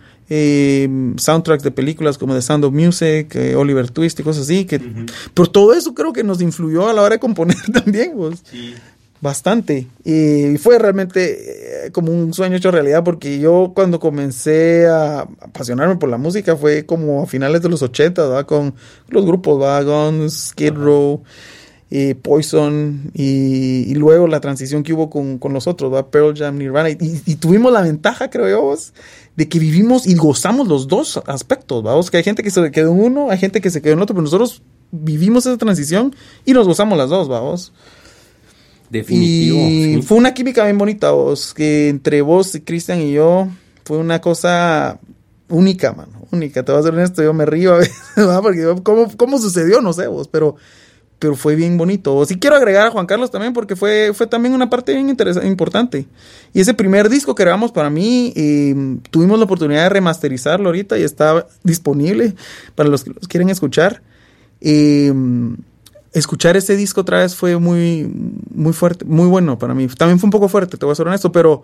B: soundtracks de películas como The Sound of Music, Oliver Twist y cosas así, que, pero todo eso creo que nos influyó a la hora de componer también, vos. Sí bastante. Y fue realmente eh, como un sueño hecho realidad porque yo cuando comencé a apasionarme por la música fue como a finales de los 80, ¿verdad? Con los grupos, Guns, Skid Row, y Poison y, luego la transición que hubo con, con los otros, ¿verdad? Pearl Jam, Nirvana. Y, tuvimos la ventaja, creo yo, de que vivimos y gozamos los dos aspectos, que hay gente que se quedó en uno, hay gente que se quedó en otro, pero nosotros vivimos esa transición y nos gozamos las dos, vamos. Definitivo. Y fue una química bien bonita, vos, que entre vos, Cristian y yo, fue una cosa única, mano, única. Te voy a ser honesto, yo me río a veces, Porque ¿cómo, ¿cómo, sucedió? No sé, vos, pero, pero fue bien bonito. Sí quiero agregar a Juan Carlos también, porque fue, fue también una parte bien interesante, importante. Y ese primer disco que grabamos para mí, em, tuvimos la oportunidad de remasterizarlo ahorita y está disponible para los que los quieren escuchar. Eh, escuchar ese disco otra vez fue muy, muy fuerte, muy bueno para mí. También fue un poco fuerte, te voy a ser honesto, pero,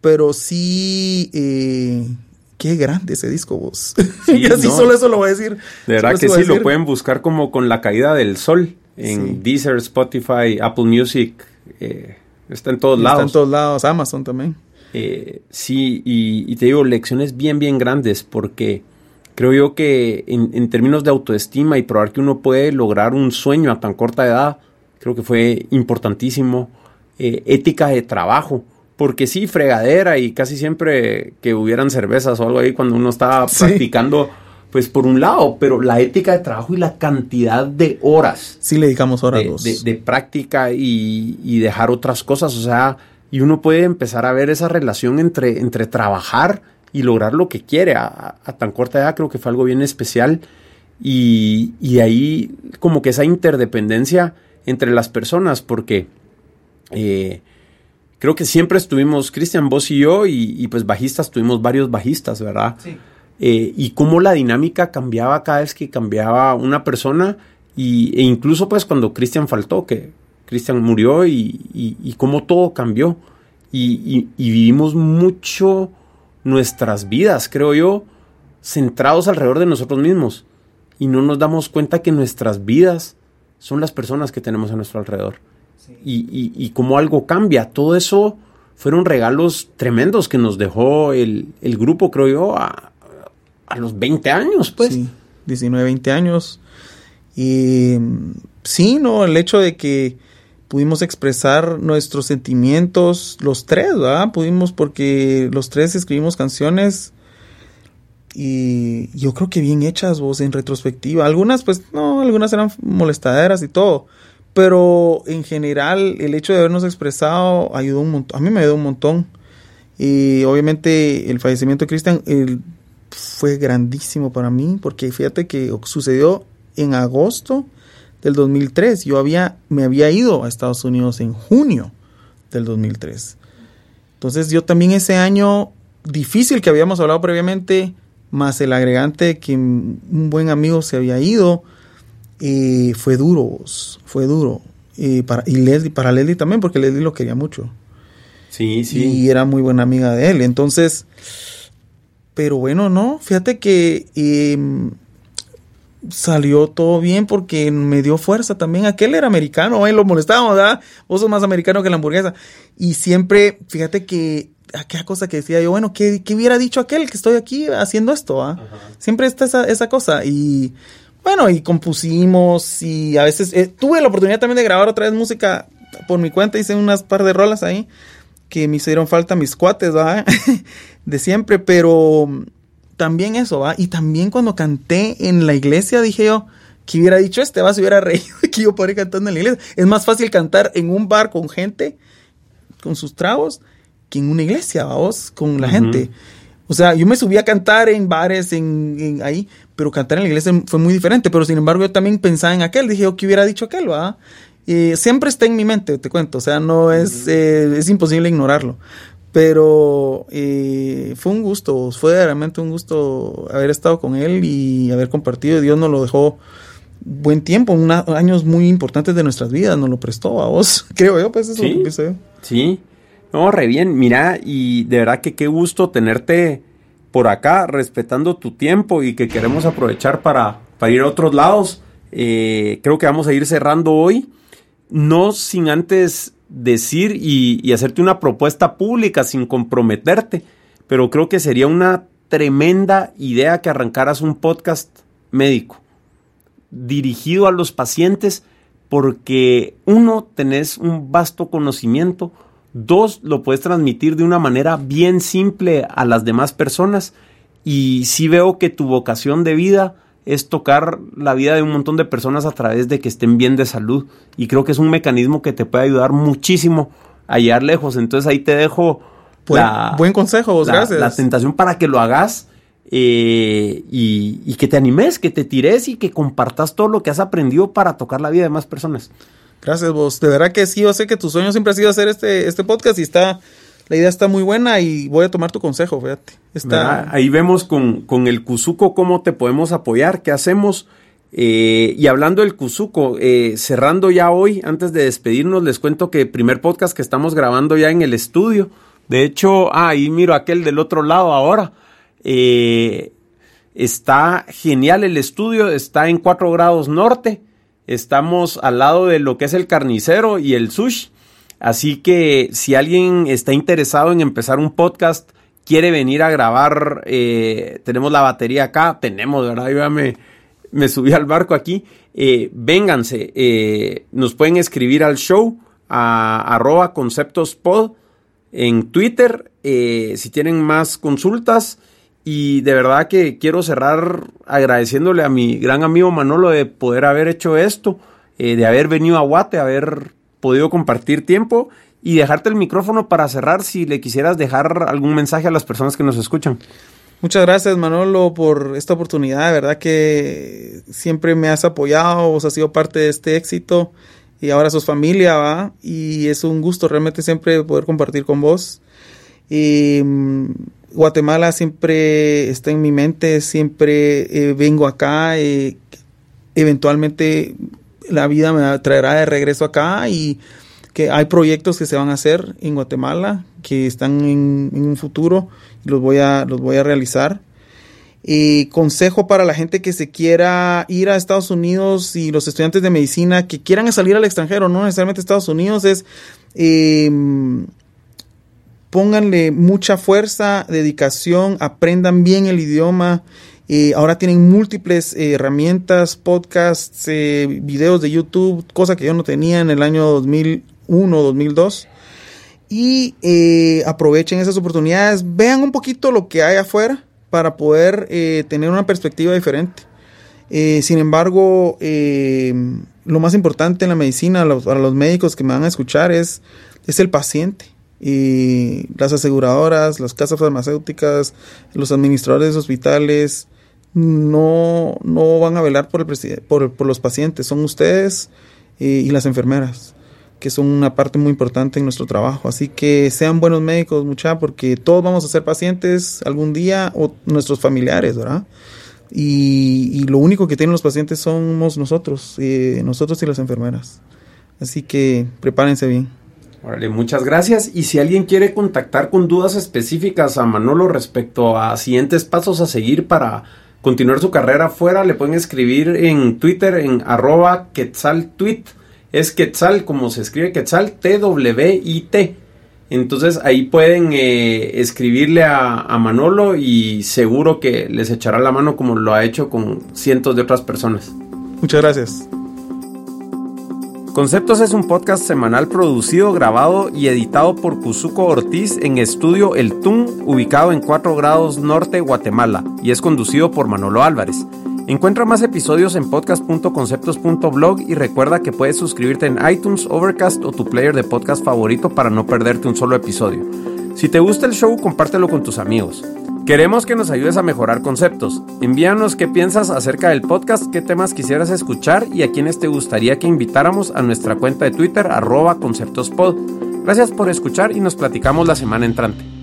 B: pero sí, eh, qué grande ese disco vos. y así solo eso lo voy a decir.
A: De verdad que sí, lo pueden buscar como con la caída del sol en Deezer, Spotify, Apple Music. Eh, está en todos lados.
B: Está en todos lados, Amazon también.
A: Eh, sí, y, y, te digo, lecciones bien, bien grandes porque Creo yo que en, términos de autoestima y probar que uno puede lograr un sueño a tan corta edad, creo que fue importantísimo. Eh, ética de trabajo, porque sí, fregadera y casi siempre que hubieran cervezas o algo ahí cuando uno estaba practicando, pues por un lado, pero la ética de trabajo y la cantidad de horas.
B: Sí, le dedicamos horas.
A: De, de, práctica y, y, dejar otras cosas, o sea, y uno puede empezar a ver esa relación entre, entre trabajar y lograr lo que quiere a, tan corta edad, creo que fue algo bien especial. Y, y ahí como que esa interdependencia entre las personas, porque eh, creo que siempre estuvimos, Cristian, vos y yo, y, pues bajistas, tuvimos varios bajistas, ¿verdad? Sí. Eh, y cómo la dinámica cambiaba cada vez que cambiaba una persona, y, e incluso pues cuando Cristian faltó, que Cristian murió y, y, cómo todo cambió. Y, vivimos mucho nuestras vidas, creo yo, centrados alrededor de nosotros mismos. Y no nos damos cuenta que nuestras vidas son las personas que tenemos a nuestro alrededor. Y, y, y como algo cambia, todo eso fueron regalos tremendos que nos dejó el, el grupo, creo yo, a, a, los 20 años, pues.
B: Sí, 19, 20 años. Y sí, ¿no? El hecho de que pudimos expresar nuestros sentimientos, los tres, ¿verdad? Pudimos porque los tres escribimos canciones y yo creo que bien hechas, vos, en retrospectiva. Algunas, pues, no, algunas eran molestaderas y todo. Pero en general, el hecho de habernos expresado ayudó un montón. A mí me ayudó un montón. Y obviamente el fallecimiento de Cristian fue grandísimo para mí, porque fíjate que sucedió en agosto del 2003. Yo había, me había ido a Estados Unidos en junio del 2003. Entonces yo también ese año difícil que habíamos hablado previamente, más el agregante que un buen amigo se había ido, eh, fue duro, fue duro. Eh, para, y Leslie, para Leslie también, porque Leslie lo quería mucho.
A: Sí, sí.
B: Y era muy buena amiga de él. Entonces, pero bueno, no, fíjate que em, salió todo bien porque me dio fuerza también. Aquel era americano, ahí lo molestábamos, ¿verdad? Vos sos más americano que la hamburguesa. Y siempre, fíjate que aquella cosa que decía yo, bueno, ¿qué, hubiera dicho aquel que estoy aquí haciendo esto? ¿ah? Siempre está esa, esa cosa. Y bueno, y compusimos y a veces eh, tuve la oportunidad también de grabar otra vez música por mi cuenta, hice unas par de rolas ahí que me hicieron falta mis cuates, ¿verdad? de siempre, pero también eso, ¿va? Y también cuando canté en la iglesia dije yo, que hubiera dicho este, va, se hubiera reído que yo podría cantando en la iglesia. Es más fácil cantar en un bar con gente, con sus tragos, que en una iglesia, vos, con la gente. O sea, yo me subí a cantar en bares, en, ahí, pero cantar en la iglesia fue muy diferente. Pero sin embargo, yo también pensaba en aquel. Dije, yo, ¿qué hubiera dicho aquel, va? Y siempre está en mi mente, te cuento. O sea, no es, eh, es imposible ignorarlo. Pero eh, fue un gusto, fue realmente un gusto haber estado con él y haber compartido. Dios nos lo dejó buen tiempo, unos años muy importantes de nuestras vidas, nos lo prestó a vos, creo yo, pues eso
A: sí,
B: es lo que
A: Sí, no, re bien, mira, y de verdad que qué gusto tenerte por acá, respetando tu tiempo y que queremos aprovechar para, para ir a otros lados. Eh, creo que vamos a ir cerrando hoy, no sin antes decir y, hacerte una propuesta pública, sin comprometerte, pero creo que sería una tremenda idea que arrancaras un podcast médico dirigido a los pacientes porque uno, tenés un vasto conocimiento, dos, lo puedes transmitir de una manera bien simple a las demás personas. Y sí veo que tu vocación de vida es tocar la vida de un montón de personas a través de que estén bien de salud y creo que es un mecanismo que te puede ayudar muchísimo a llegar lejos. Entonces ahí te dejo
B: buen, consejo, gracias.
A: La tentación para que lo hagas eh, y, que te animes, que te tires y que compartas todo lo que has aprendido para tocar la vida de más personas.
B: Gracias vos, de verdad que sí, yo sé que tu sueño siempre ha sido hacer este, este podcast y está, la idea está muy buena y voy a tomar tu consejo, fíjate.
A: Está... Ahí vemos con, con, el Cuzuco cómo te podemos apoyar, qué hacemos. Eh, y hablando del Cuzuco, eh, cerrando ya hoy, antes de despedirnos, les cuento que el primer podcast que estamos grabando ya en el estudio. De hecho, ah, ahí miro aquel del otro lado ahora. Eh, está genial el estudio, está en 4 grados norte. Estamos al lado de lo que es el carnicero y el sushi. Así que si alguien está interesado en empezar un podcast, quiere venir a grabar, eh, tenemos la batería acá, tenemos, ¿verdad? Yo ya me, me subí al barco aquí. Eh, vénganse, eh, nos pueden escribir al show a arroba conceptospod en Twitter. si tienen más consultas, y de verdad que quiero cerrar agradeciéndole a mi gran amigo Manolo de poder haber hecho esto, de haber venido a Guate, haber podido compartir tiempo y dejarte el micrófono para cerrar si le quisieras dejar algún mensaje a las personas que nos escuchan.
B: Muchas gracias Manolo por esta oportunidad, de verdad que siempre me has apoyado, vos has sido parte de este éxito y ahora sos familia, ¿va? Y es un gusto realmente siempre poder compartir con vos. Y mm, Guatemala siempre está en mi mente, siempre eh, vengo acá, eh, eventualmente la vida me traerá de regreso acá y que hay proyectos que se van a hacer en Guatemala que están en, un futuro y los voy a, los voy a realizar. Y consejo para la gente que se quiera ir a Estados Unidos y los estudiantes de medicina que quieran salir al extranjero, no necesariamente Estados Unidos, es eh, pónganle mucha fuerza, dedicación, aprendan bien el idioma. Eh, ahora tienen múltiples eh, herramientas, podcasts, eh, videos de YouTube, cosa que yo no tenía en el año 2001, 2002. Y aprovechen esas oportunidades, vean un poquito lo que hay afuera para poder tener una perspectiva diferente. sin embargo, lo más importante en la medicina, para los médicos que me van a escuchar, es, es el paciente y las aseguradoras, las casas farmacéuticas, los administradores de hospitales no, no van a velar por, el por, por los pacientes, son ustedes y, las enfermeras, que son una parte muy importante en nuestro trabajo. Así que sean buenos médicos, mucha, porque todos vamos a ser pacientes algún día o nuestros familiares, ¿verdad? Y, lo único que tienen los pacientes somos nosotros, eh, nosotros y las enfermeras. Así que prepárense bien.
A: Órale, muchas gracias. Y si alguien quiere contactar con dudas específicas a Manolo respecto a siguientes pasos a seguir para continuar su carrera afuera, le pueden escribir en Twitter en arroba quetzaltweet. Es Quetzal como se escribe Quetzal, T-W-I-T. Entonces ahí pueden eh, escribirle a, a, Manolo y seguro que les echará la mano como lo ha hecho con cientos de otras personas.
B: Muchas gracias.
A: Conceptos es un podcast semanal producido, grabado y editado por Cuzuco Ortiz en Estudio El Tun, ubicado en 4 grados norte, Guatemala, y es conducido por Manolo Álvarez. Encuentra más episodios en podcast.conceptos.blog y recuerda que puedes suscribirte en iTunes, Overcast o tu player de podcast favorito para no perderte un solo episodio. Si te gusta el show, compártelo con tus amigos. Queremos que nos ayudes a mejorar conceptos. Envíanos qué piensas acerca del podcast, qué temas quisieras escuchar y a quienes te gustaría que invitáramos a nuestra cuenta de Twitter arroba conceptospod. Gracias por escuchar y nos platicamos la semana entrante.